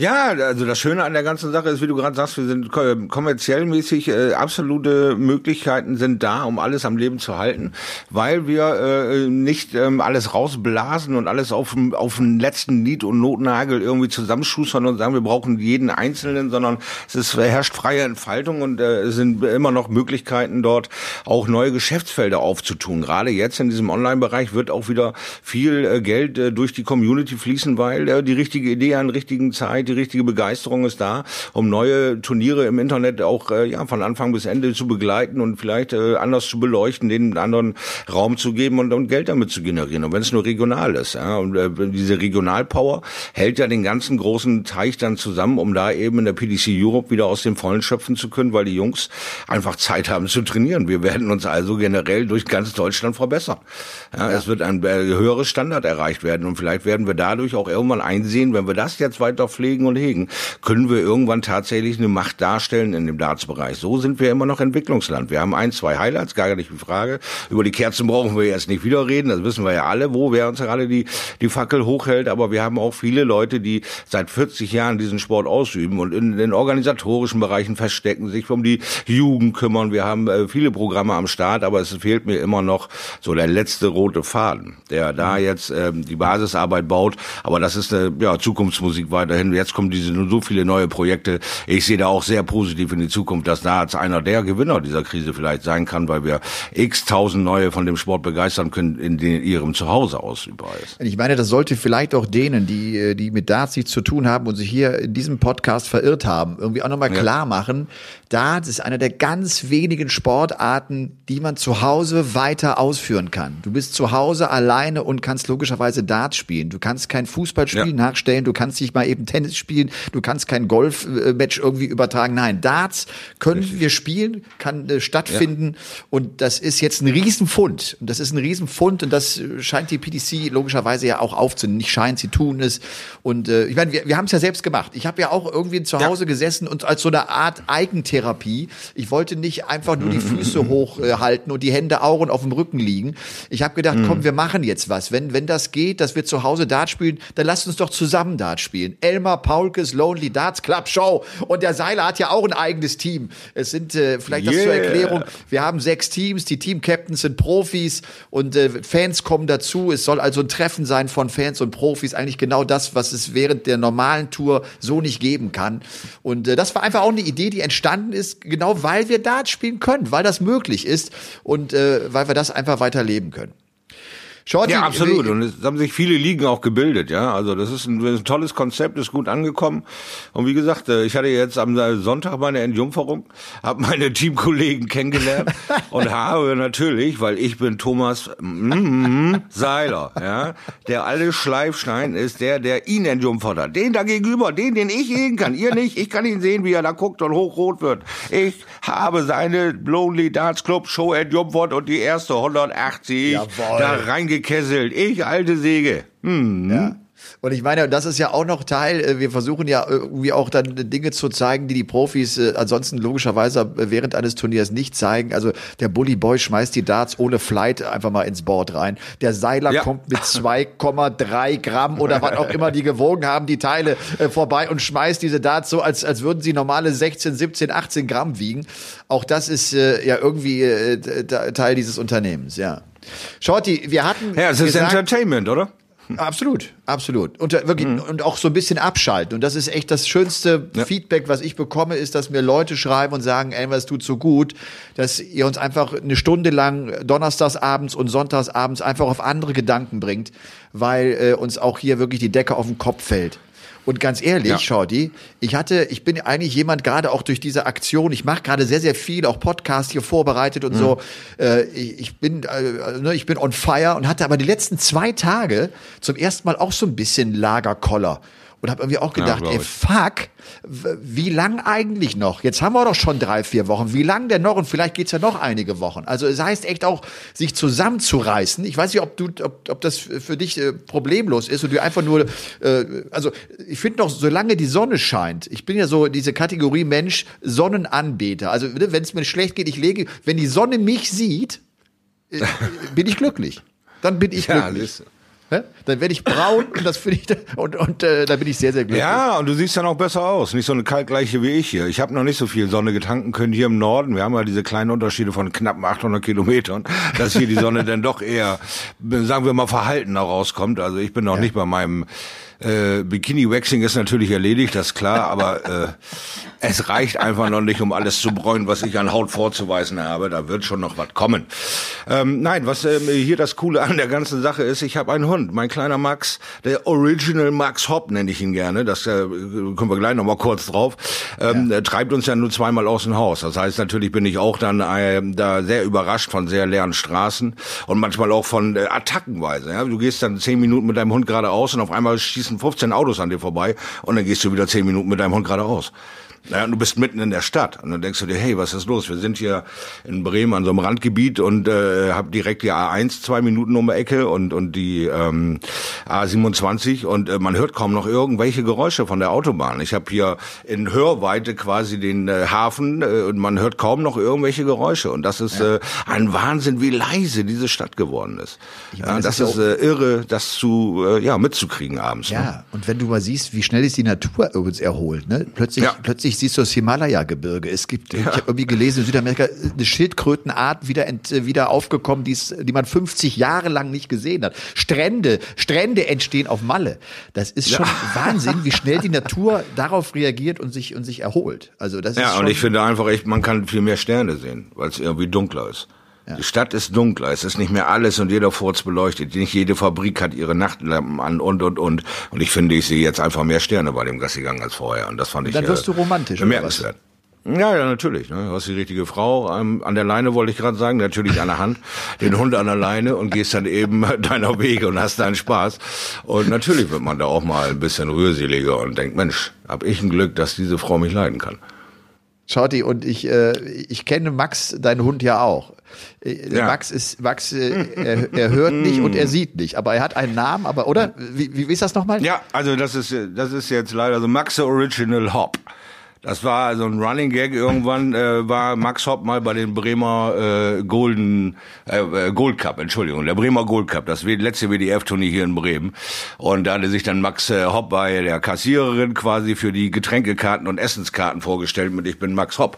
Ja, also das Schöne an der ganzen Sache ist, wie du gerade sagst, wir sind kommerziell mäßig äh, absolute Möglichkeiten sind da, um alles am Leben zu halten, weil wir äh, nicht ähm, alles rausblasen und alles auf, auf den letzten Lied und Notnagel irgendwie zusammenschustern und sagen, wir brauchen jeden Einzelnen, sondern es ist, herrscht freie Entfaltung und äh, es sind immer noch Möglichkeiten dort auch neue Geschäftsfelder aufzutun. Gerade jetzt in diesem Online-Bereich wird auch wieder viel äh, Geld äh, durch die Community fließen, weil äh, die richtige Idee an richtigen Zeit die richtige Begeisterung ist da, um neue Turniere im Internet auch äh, ja von Anfang bis Ende zu begleiten und vielleicht äh, anders zu beleuchten, den anderen Raum zu geben und, und Geld damit zu generieren. Und wenn es nur regional ist. Ja, und äh, diese Regionalpower hält ja den ganzen großen Teich dann zusammen, um da eben in der PDC Europe wieder aus dem Vollen schöpfen zu können, weil die Jungs einfach Zeit haben zu trainieren. Wir werden uns also generell durch ganz Deutschland verbessern. Ja, ja. Es wird ein äh, höheres Standard erreicht werden und vielleicht werden wir dadurch auch irgendwann einsehen, wenn wir das jetzt weiter pflegen und hegen, können wir irgendwann tatsächlich eine Macht darstellen in dem Dartsbereich. So sind wir immer noch Entwicklungsland. Wir haben ein, zwei Highlights, gar nicht die Frage. Über die Kerzen brauchen wir jetzt nicht wieder reden, das wissen wir ja alle, wo wer uns gerade die, die Fackel hochhält, aber wir haben auch viele Leute, die seit 40 Jahren diesen Sport ausüben und in den organisatorischen Bereichen verstecken, sich um die Jugend kümmern. Wir haben äh, viele Programme am Start, aber es fehlt mir immer noch so der letzte rote Faden, der da jetzt ähm, die Basisarbeit baut. Aber das ist eine ja, Zukunftsmusik weiterhin. Jetzt kommen diese so viele neue Projekte. Ich sehe da auch sehr positiv in die Zukunft, dass da als einer der Gewinner dieser Krise vielleicht sein kann, weil wir x tausend neue von dem Sport begeistern können, in den, ihrem Zuhause ausübbar ist. Ich meine, das sollte vielleicht auch denen, die, äh, die mit Darts nichts zu tun haben und sich hier in diesem Podcast verirrt haben, irgendwie auch nochmal ja. klar machen, Darts ist einer der ganz wenigen Sportarten, die man zu Hause weiter ausführen kann. Du bist zu Hause alleine und kannst logischerweise Darts spielen. Du kannst kein Fußballspiel ja. nachstellen, du kannst nicht mal eben Tennis spielen, du kannst kein Golfmatch irgendwie übertragen. Nein, Darts können Richtig. wir spielen, kann äh, stattfinden ja. und das ist jetzt ein Riesenfund. Und das ist ein Riesenfund und das scheint die PDC logischerweise ja auch aufzunehmen. Nicht scheint, sie tun es. Und äh, ich meine, wir, wir haben es ja selbst gemacht. Ich habe ja auch irgendwie zu Hause ja. gesessen und als so eine Art Eigentherapie. Ich wollte nicht einfach nur die Füße hochhalten äh, und die Hände auch und auf dem Rücken liegen. Ich habe gedacht, komm, mhm. wir machen jetzt was. Wenn, wenn das geht, dass wir zu Hause Dart spielen, dann lasst uns doch zusammen Dart spielen. Elmar Paulkes Lonely Darts Club Show. Und der Seiler hat ja auch ein eigenes Team. Es sind, äh, vielleicht yeah. das zur Erklärung, wir haben sechs Teams, die Team-Captains sind Profis und äh, Fans kommen dazu. Es soll also ein Treffen sein von Fans und Profis. Eigentlich genau das, was es während der normalen Tour so nicht geben kann. Und äh, das war einfach auch eine Idee, die entstanden ist, genau weil wir Dart spielen können, weil das möglich ist und äh, weil wir das einfach weiterleben können. Shorty, ja, absolut. Und es haben sich viele Ligen auch gebildet, ja. Also das ist ein, ein, tolles Konzept, ist gut angekommen. Und wie gesagt, äh, ich hatte jetzt am Sonntag meine Entjungferung, habe meine Teamkollegen kennengelernt und habe natürlich, weil ich bin Thomas mm, Seiler, ja, der alle Schleifstein ist, der, der ihn entjungfert hat. Den da gegenüber, den, den ich sehen kann. Ihr nicht. Ich kann ihn sehen, wie er da guckt und hochrot wird. Ich habe seine Lonely Dance Club Show entjungfert und die erste 180 Jawohl. da reingegangen gekesselt. Ich, alte Säge. Hm. Ja. Und ich meine, das ist ja auch noch Teil, äh, wir versuchen ja irgendwie auch dann Dinge zu zeigen, die die Profis äh, ansonsten logischerweise während eines Turniers nicht zeigen. Also der Bully Boy schmeißt die Darts ohne Flight einfach mal ins Board rein. Der Seiler ja. kommt mit 2,3 Gramm oder was auch immer die gewogen haben, die Teile äh, vorbei und schmeißt diese Darts so, als, als würden sie normale 16, 17, 18 Gramm wiegen. Auch das ist äh, ja irgendwie äh, Teil dieses Unternehmens, ja. Shorty, wir hatten. Ja, es ist Entertainment, oder? Absolut, absolut. Und, wirklich, mhm. und auch so ein bisschen abschalten. Und das ist echt das schönste ja. Feedback, was ich bekomme, ist, dass mir Leute schreiben und sagen, ey, was tut so gut, dass ihr uns einfach eine Stunde lang donnerstagsabends und sonntagsabends einfach auf andere Gedanken bringt, weil äh, uns auch hier wirklich die Decke auf den Kopf fällt. Und ganz ehrlich, ja. Shorty, ich hatte, ich bin eigentlich jemand gerade auch durch diese Aktion, ich mache gerade sehr, sehr viel, auch Podcast hier vorbereitet und mhm. so. Äh, ich bin, äh, ne, ich bin on fire und hatte aber die letzten zwei Tage zum ersten Mal auch so ein bisschen Lagerkoller und habe irgendwie auch gedacht, ja, ey, fuck, wie lang eigentlich noch? Jetzt haben wir doch schon drei, vier Wochen. Wie lang denn noch? Und vielleicht geht's ja noch einige Wochen. Also es heißt echt auch, sich zusammenzureißen. Ich weiß nicht, ob du, ob, ob das für dich äh, problemlos ist und du einfach nur, äh, also ich finde noch, solange die Sonne scheint, ich bin ja so diese Kategorie Mensch, Sonnenanbeter. Also ne, wenn es mir schlecht geht, ich lege, wenn die Sonne mich sieht, äh, bin ich glücklich. Dann bin ich ja, glücklich. Dann werde ich braun und das finde ich und und äh, da bin ich sehr sehr glücklich. Ja, und du siehst dann auch besser aus, nicht so eine kaltgleiche wie ich hier. Ich habe noch nicht so viel Sonne getanken können hier im Norden. Wir haben ja diese kleinen Unterschiede von knapp 800 Kilometern, dass hier die Sonne dann doch eher, sagen wir mal, verhaltener rauskommt. Also ich bin noch ja. nicht bei meinem Äh, Bikini-Waxing ist natürlich erledigt, das ist klar, aber äh, es reicht einfach noch nicht, um alles zu bräunen, was ich an Haut vorzuweisen habe. Da wird schon noch was kommen. Ähm, nein, was äh, hier das Coole an der ganzen Sache ist, ich habe einen Hund, mein kleiner Max, der Original Max Hopp nenne ich ihn gerne. Das äh, können wir gleich noch mal kurz drauf. Ähm, ja. treibt uns ja nur zweimal aus dem Haus. Das heißt, natürlich bin ich auch dann äh, da sehr überrascht von sehr leeren Straßen und manchmal auch von äh, Attackenweise. Ja? Du gehst dann zehn Minuten mit deinem Hund geradeaus und auf einmal schießen 15 Autos an dir vorbei und dann gehst du wieder zehn Minuten mit deinem Hund geradeaus. Naja, du bist mitten in der Stadt und dann denkst du dir, hey, was ist los? Wir sind hier in Bremen an so einem Randgebiet und äh, hab direkt die A1 zwei Minuten um die Ecke und und die ähm, A27 und äh, man hört kaum noch irgendwelche Geräusche von der Autobahn. Ich habe hier in Hörweite quasi den äh, Hafen äh, und man hört kaum noch irgendwelche Geräusche und das ist ja. äh, ein Wahnsinn, wie leise diese Stadt geworden ist. Meine, ja, das, ist, ist äh, irre, das zu äh, ja mitzukriegen abends. Ja, ne? und wenn du mal siehst, wie schnell ist die Natur übrigens erholt, ne? Plötzlich ja. plötzlich siehst du das Himalaya-Gebirge. Es gibt, ja. ich habe irgendwie gelesen, in Südamerika eine Schildkrötenart wieder, ent, wieder aufgekommen, die's, die man 50 Jahre lang nicht gesehen hat. Strände, Strände entstehen auf Malle. Das ist schon ja. Wahnsinn, wie schnell die Natur darauf reagiert und sich, und sich erholt. Also das ist ja, und ich finde einfach echt, man kann viel mehr Sterne sehen, weil es irgendwie dunkler ist. Ja. Die Stadt ist dunkler, es ist nicht mehr alles und jeder Furz beleuchtet. Nicht jede Fabrik hat ihre Nachtlampen an und und und. Und ich finde, ich sehe jetzt einfach mehr Sterne bei dem Gassigang als vorher. Und das fand ich Dann wirst äh, du romantisch. Bemerkenswert. Ja, ja, natürlich. Ne? Du hast die richtige Frau ähm, an der Leine, wollte ich gerade sagen, natürlich an der Hand, den Hund an der Leine und gehst dann eben deiner Wege und hast deinen Spaß. Und natürlich wird man da auch mal ein bisschen rührseliger und denkt, Mensch, hab ich ein Glück, dass diese Frau mich leiden kann. Schauti, und ich, äh, ich kenne Max, deinen Hund ja auch. Äh, ja. Max ist, Max, äh, er, er hört nicht und er sieht nicht, aber er hat einen Namen, aber, oder? Wie, wie ist das nochmal? Ja, also das ist, das ist jetzt leider so Max Original Hop. Das war so ein Running Gag. Irgendwann äh, war Max Hopp mal bei den Bremer äh, Golden äh, äh Gold Cup, Entschuldigung, der Bremer Gold Cup, das letzte WDF-Turnier hier in Bremen. Und da hatte sich dann Max äh, Hopp bei der Kassiererin quasi für die Getränkekarten und Essenskarten vorgestellt mit Ich bin Max Hopp.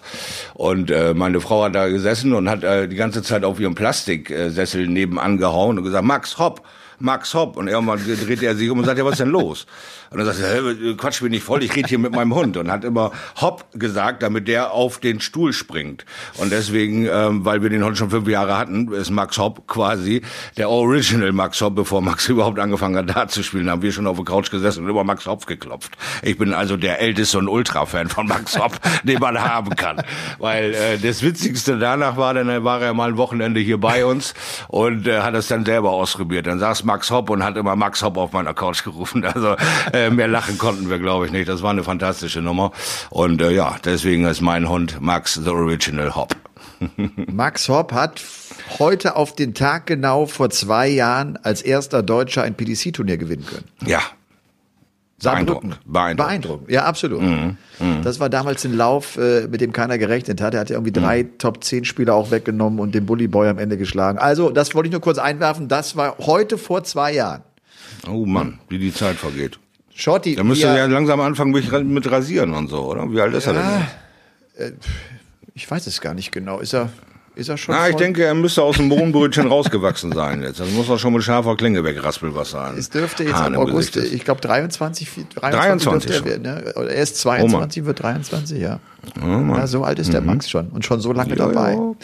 Und äh, meine Frau hat da gesessen und hat äh, die ganze Zeit auf ihrem Plastiksessel nebenan gehauen und gesagt, Max Hopp. Max Hopp. Und irgendwann dreht er sich um und sagt, ja, was ist denn los? Und dann sagt er, hey, quatsch mich nicht voll, ich rede hier mit meinem Hund. Und hat immer Hopp gesagt, damit der auf den Stuhl springt. Und deswegen, ähm, weil wir den Hund schon fünf Jahre hatten, ist Max Hopp quasi der Original Max Hopp, bevor Max überhaupt angefangen hat, da zu spielen, haben wir schon auf der Couch gesessen und über Max Hopp geklopft. Ich bin also der älteste und Ultra-Fan von Max Hopp, den man haben kann. Weil äh, das Witzigste danach war, dann war er mal ein Wochenende hier bei uns und äh, hat es dann selber ausprobiert. Dann saß Max Hopp und hat immer Max Hopp auf meiner Couch gerufen. Also äh, äh, mehr lachen konnten wir, glaube ich, nicht. Das war eine fantastische Nummer. Und äh, ja, deswegen ist mein Hund Max the Original Hop. Max Hopp hat heute auf den Tag genau vor zwei Jahren als erster Deutscher ein PDC-Turnier gewinnen können. Ja. Beeindruckend. Beeindruckend. Beeindruckend. Ja, absolut. Mhm. Mhm. Das war damals ein Lauf, äh, mit dem keiner gerechnet hat. Er hat ja irgendwie drei mhm. Top-10-Spieler auch weggenommen und den Bully Boy am Ende geschlagen. Also, das wollte ich nur kurz einwerfen. Das war heute vor zwei Jahren. Oh Mann, wie die Zeit vergeht. Shorty. Da müsste ja langsam anfangen mit Rasieren und so, oder? Wie alt ist ja, er denn? Äh, ich weiß es gar nicht genau. Ist er, ist er schon? Na, ich denke, er müsste aus dem Mohnbrötchen rausgewachsen sein jetzt. Also muss er schon mit scharfer Klinge wegraspeln, was sein. Es dürfte jetzt im August, ich glaube 23, 23, 23 er werden. Ne? Oder er ist 22, oh wird 23, ja. Oh ja. So alt ist der mhm. Max schon und schon so lange ja, dabei. Ja.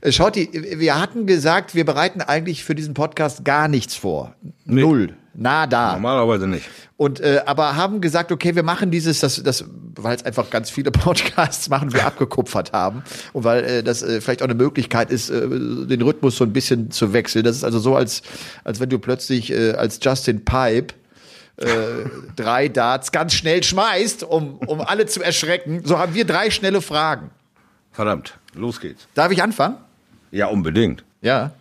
Äh, Schaut, wir hatten gesagt, wir bereiten eigentlich für diesen Podcast gar nichts vor. Nee. Null. Nada. Normalerweise nicht. Und äh, aber haben gesagt, okay, wir machen dieses, das, das, weil es einfach ganz viele Podcasts machen, wir abgekupfert haben und weil äh, das äh, vielleicht auch eine Möglichkeit ist, äh, den Rhythmus so ein bisschen zu wechseln. Das ist also so, als als wenn du plötzlich äh, als Justin Pipe äh, drei Darts ganz schnell schmeißt, um um alle zu erschrecken. So haben wir drei schnelle Fragen. Verdammt, los geht's. Darf ich anfangen? Ja, unbedingt. Ja.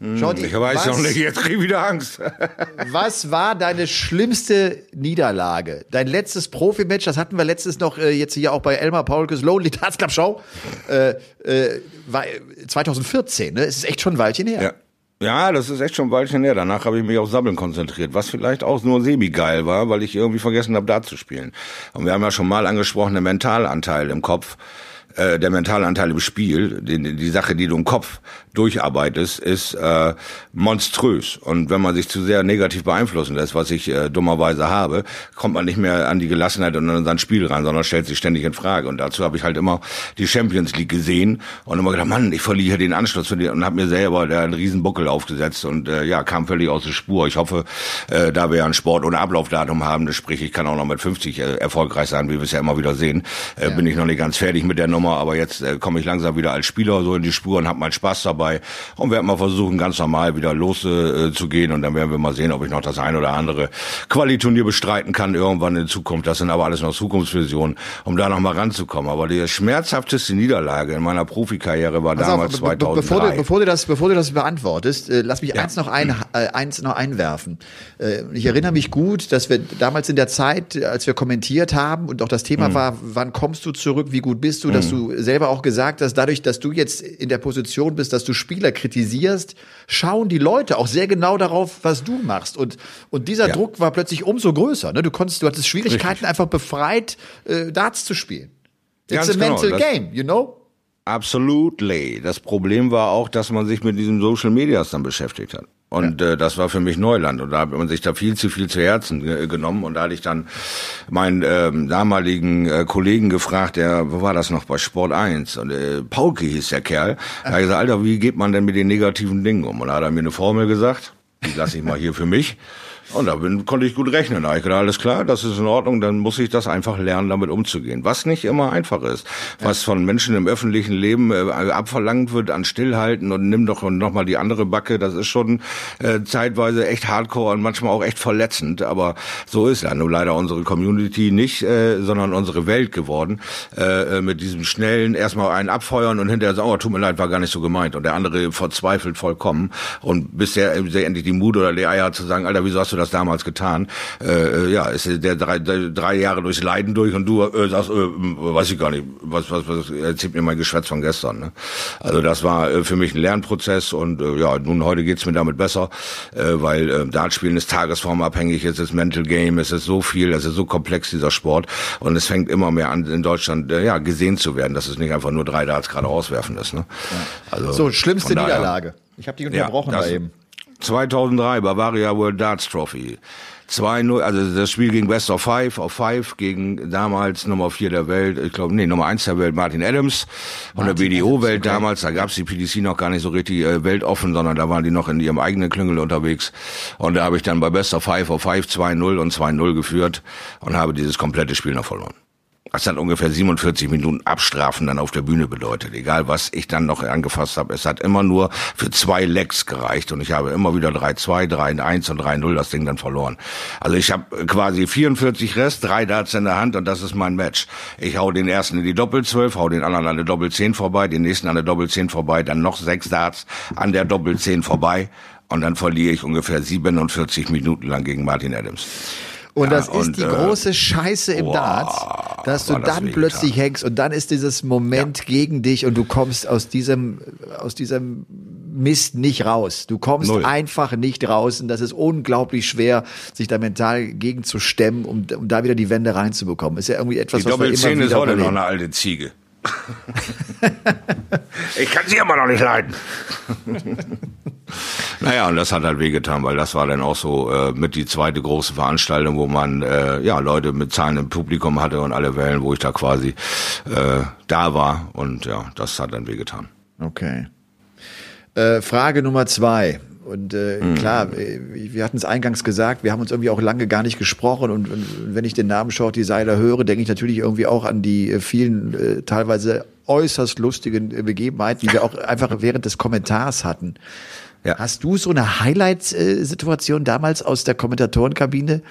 Shorty, ich weiß noch nicht, jetzt kriege ich wieder Angst. was war deine schlimmste Niederlage? Dein letztes Profimatch, das hatten wir letztes noch äh, jetzt hier auch bei Elmar Paulkes Lonely Darts Club Show, äh, äh, war 2014, ne? Es ist echt schon ein Weilchen her. Ja. Ja, das ist echt schon ein Weilchen her. Danach habe ich mich auf Sammeln konzentriert, was vielleicht auch nur semi-geil war, weil ich irgendwie vergessen habe, da zu spielen. Und wir haben ja schon mal angesprochen, der Mentalanteil im Kopf äh, der mentale Anteil im Spiel, die, die Sache, die du im Kopf durcharbeitest, ist äh, monströs. Und wenn man sich zu sehr negativ beeinflussen lässt, was ich äh, dummerweise habe, kommt man nicht mehr an die Gelassenheit und an sein Spiel ran, sondern stellt sich ständig in Frage. Und dazu habe ich halt immer die Champions League gesehen und immer gedacht, Mann, ich verliere den Anschluss die, und habe mir selber da einen riesen Buckel aufgesetzt und äh, ja, kam völlig aus der Spur. Ich hoffe, äh, da wir ja einen Sport ohne Ablaufdatum haben, das sprich, ich kann auch noch mit 50 äh, erfolgreich sein, wie wir es ja immer wieder sehen, äh, ja. bin ich noch nicht ganz fertig mit der Nummer, aber jetzt äh, komme ich langsam wieder als Spieler so in die Spur und habe mal Spaß dabei und werde mal versuchen, ganz normal wieder loszugehen äh, und dann werden wir mal sehen, ob ich noch das ein oder andere Qualiturnier bestreiten kann irgendwann in Zukunft. Das sind aber alles noch Zukunftsvisionen, um da noch mal ranzukommen. Aber die schmerzhafteste Niederlage in meiner Profikarriere war Pass damals auf, 2003. Bevor du, bevor du das, bevor du das beantwortest, äh, lass mich ja. eins noch ein, äh, eins noch einwerfen. Äh, ich erinnere mich gut, dass wir damals in der Zeit, als wir kommentiert haben und auch das Thema mhm. war, wann kommst du zurück, wie gut bist du, mhm. dass du selber auch gesagt hast, dadurch, dass du jetzt in der Position bist, dass du Spieler kritisierst, schauen die Leute auch sehr genau darauf, was du machst. Und, und dieser ja. Druck war plötzlich umso größer. Ne? Du konntest, du hattest Schwierigkeiten, Richtig. einfach befreit äh, Darts zu spielen. It's Ganz a genau, mental game, you know? Absolutely. Das Problem war auch, dass man sich mit diesen Social Medias dann beschäftigt hat. Und ja. äh, das war für mich Neuland. Und da hat man sich da viel zu viel zu Herzen äh, genommen. Und da hatte ich dann meinen ähm, damaligen äh, Kollegen gefragt, der, wo war das noch, bei Sport 1? Und äh, Paulke hieß der Kerl. Da habe ich gesagt, Alter, wie geht man denn mit den negativen Dingen um? Und da hat er mir eine Formel gesagt, die lasse ich mal hier für mich. Und da bin, konnte ich gut rechnen. Da ich gedacht, alles klar, das ist in Ordnung, dann muss ich das einfach lernen, damit umzugehen. Was nicht immer einfach ist. Was von Menschen im öffentlichen Leben äh, abverlangt wird an Stillhalten und nimm doch noch mal die andere Backe, das ist schon äh, zeitweise echt hardcore und manchmal auch echt verletzend. Aber so ist ja nur leider unsere Community nicht, äh, sondern unsere Welt geworden. Äh, äh mit diesem schnellen, erstmal einen abfeuern und hinterher sagen, oh, tut mir leid, war gar nicht so gemeint. Und der andere verzweifelt vollkommen. Und bisher endlich die Mut oder die Eier hat zu sagen, Alter, wieso hast du das damals getan. Äh, äh, ja, ist der drei, drei Jahre durchs Leiden durch und du äh, sagst, äh, weiß ich gar nicht, was, was, was erzählt mir mein Geschwätz von gestern. Ne? Also das war äh, für mich ein Lernprozess und äh, ja, nun heute geht's mir damit besser, äh, weil äh, Dartspielen ist tagesformabhängig, es ist Mental Game, es ist so viel, es ist so komplex, dieser Sport und es fängt immer mehr an, in Deutschland äh, ja gesehen zu werden, dass es nicht einfach nur drei Darts gerade auswerfen ist. Ne? Ja. Also, so, schlimmste Niederlage. Ich habe dich unterbrochen ja, das, da eben. 2003 Bavaria World Darts Trophy. 2-0, also das Spiel gegen Best of Five auf Five gegen damals Nummer 4 der Welt, ich glaube, nee, Nummer 1 der Welt, Martin Adams von der BDO-Welt okay. damals, da gab's die PDC noch gar nicht so richtig äh, weltoffen, sondern da waren die noch in ihrem eigenen Klüngel unterwegs und da habe ich dann bei Best of Five auf Five 2-0 und 2-0 geführt und habe dieses komplette Spiel noch verloren. Das hat ungefähr 47 Minuten Abstrafen dann auf der Bühne bedeutet. Egal, was ich dann noch angefasst habe, es hat immer nur für zwei Lecks gereicht und ich habe immer wieder 3-2, 3-1 und 3-0 das Ding dann verloren. Also ich habe quasi 44 Rest, drei Darts in der Hand und das ist mein Match. Ich hau den ersten in die Doppelzwölf, hau den anderen an der Doppelzehn vorbei, den nächsten an der Doppelzehn vorbei, dann noch sechs Darts an der Doppelzehn vorbei und dann verliere ich ungefähr 47 Minuten lang gegen Martin Adams. Und das ja, ist die äh, große Scheiße im boah, Darts, dass du dann plötzlich hängst und dann ist dieses Moment ja. gegen dich und du kommst aus diesem, aus diesem Mist nicht raus. Du kommst Null. einfach nicht raus und das ist unglaublich schwer, sich da mental gegen zu stemmen, um, um da wieder die Wände reinzubekommen. Ist ja irgendwie etwas, die was wir immer wieder ist heute noch eine alte Ziege. ich kann sie immer noch nicht leiden. naja, und das hat halt wehgetan, weil das war dann auch so äh, mit die zweite große Veranstaltung, wo man äh, ja Leute mit Zahlen im Publikum hatte und alle Wellen, wo ich da quasi äh, da war. Und ja, das hat dann wehgetan. Okay. Äh, Frage Nummer zwei. Und äh, mhm. klar, äh, wir hatten es eingangs gesagt, wir haben uns irgendwie auch lange gar nicht gesprochen. Und, und wenn ich den Namen Shorty Seiler höre, denke ich natürlich irgendwie auch an die äh, vielen äh, teilweise äußerst lustigen Begebenheiten, die wir auch einfach während des Kommentars hatten. Ja. Hast du so eine Highlight-Situation damals aus der Kommentatorenkabine?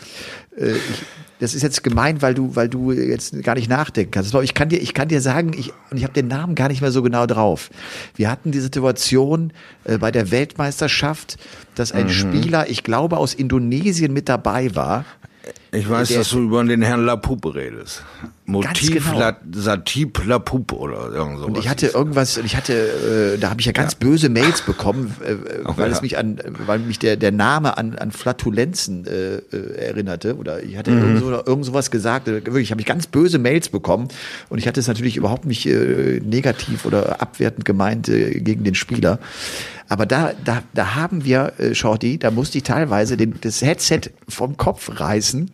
Äh, ich, das ist jetzt gemein, weil du, weil du jetzt gar nicht nachdenken kannst. Ich kann dir, ich kann dir sagen, ich, und ich habe den Namen gar nicht mehr so genau drauf. Wir hatten die Situation äh, bei der Weltmeisterschaft, dass ein mhm. Spieler, ich glaube, aus Indonesien mit dabei war. Ich weiß, dass du über den Herrn Lapuppe redest. Motiv genau. La, Satip Lapuppe oder irgend sowas. Und ich hatte irgendwas, ich hatte, äh, da habe ich ja ganz böse Mails bekommen, äh, weil ja. es mich an, weil mich der, der Name an, an Flatulenzen äh, äh, erinnerte. Oder ich hatte Mhm. irgend, so, irgend sowas gesagt. Äh, Wirklich, habe ich ganz böse Mails bekommen. Und ich hatte es natürlich überhaupt nicht negativ oder abwertend gemeint gegen den Spieler. Aber da, da, da haben wir, äh, Shorty, da musste ich teilweise den, das Headset vom Kopf reißen,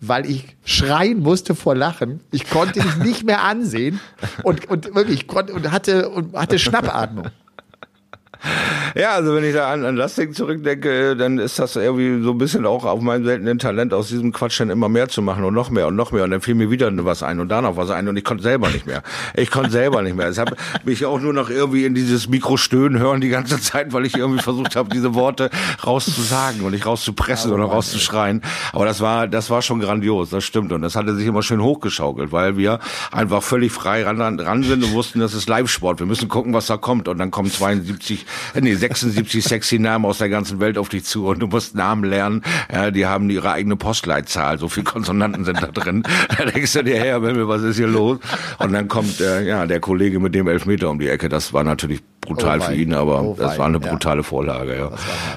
weil ich schreien musste vor Lachen. Ich konnte mich nicht mehr ansehen und, und wirklich konnte und hatte und hatte Schnappatmung. Ja, also wenn ich da an, an das Ding zurückdenke, dann ist das irgendwie so ein bisschen auch auf meinem seltenen Talent, aus diesem Quatsch dann immer mehr zu machen und noch mehr und noch mehr. Und dann fiel mir wieder was ein und da noch was ein und ich konnte selber nicht mehr. Ich konnte selber nicht mehr. Ich habe mich auch nur noch irgendwie in dieses Mikro stöhnen hören die ganze Zeit, weil ich irgendwie versucht habe, diese Worte rauszusagen und nicht rauszupressen oder rauszuschreien. Aber das war, das war schon grandios, das stimmt. Und das hatte sich immer schön hochgeschaukelt, weil wir einfach völlig frei ran, ran sind und wussten, das ist Live-Sport. Wir müssen gucken, was da kommt. Und dann kommen 72, äh, nee, 76 sexy Namen aus der ganzen Welt auf dich zu und du musst Namen lernen. Ja, die haben ihre eigene Postleitzahl. So viele Konsonanten sind da drin. Da denkst du dir, Himmel, was ist hier los? Und dann kommt, äh, ja, der Kollege mit dem Elfmeter um die Ecke. Das war natürlich brutal Oh für ihn, aber Oh das war eine Ja. brutale Vorlage, ja.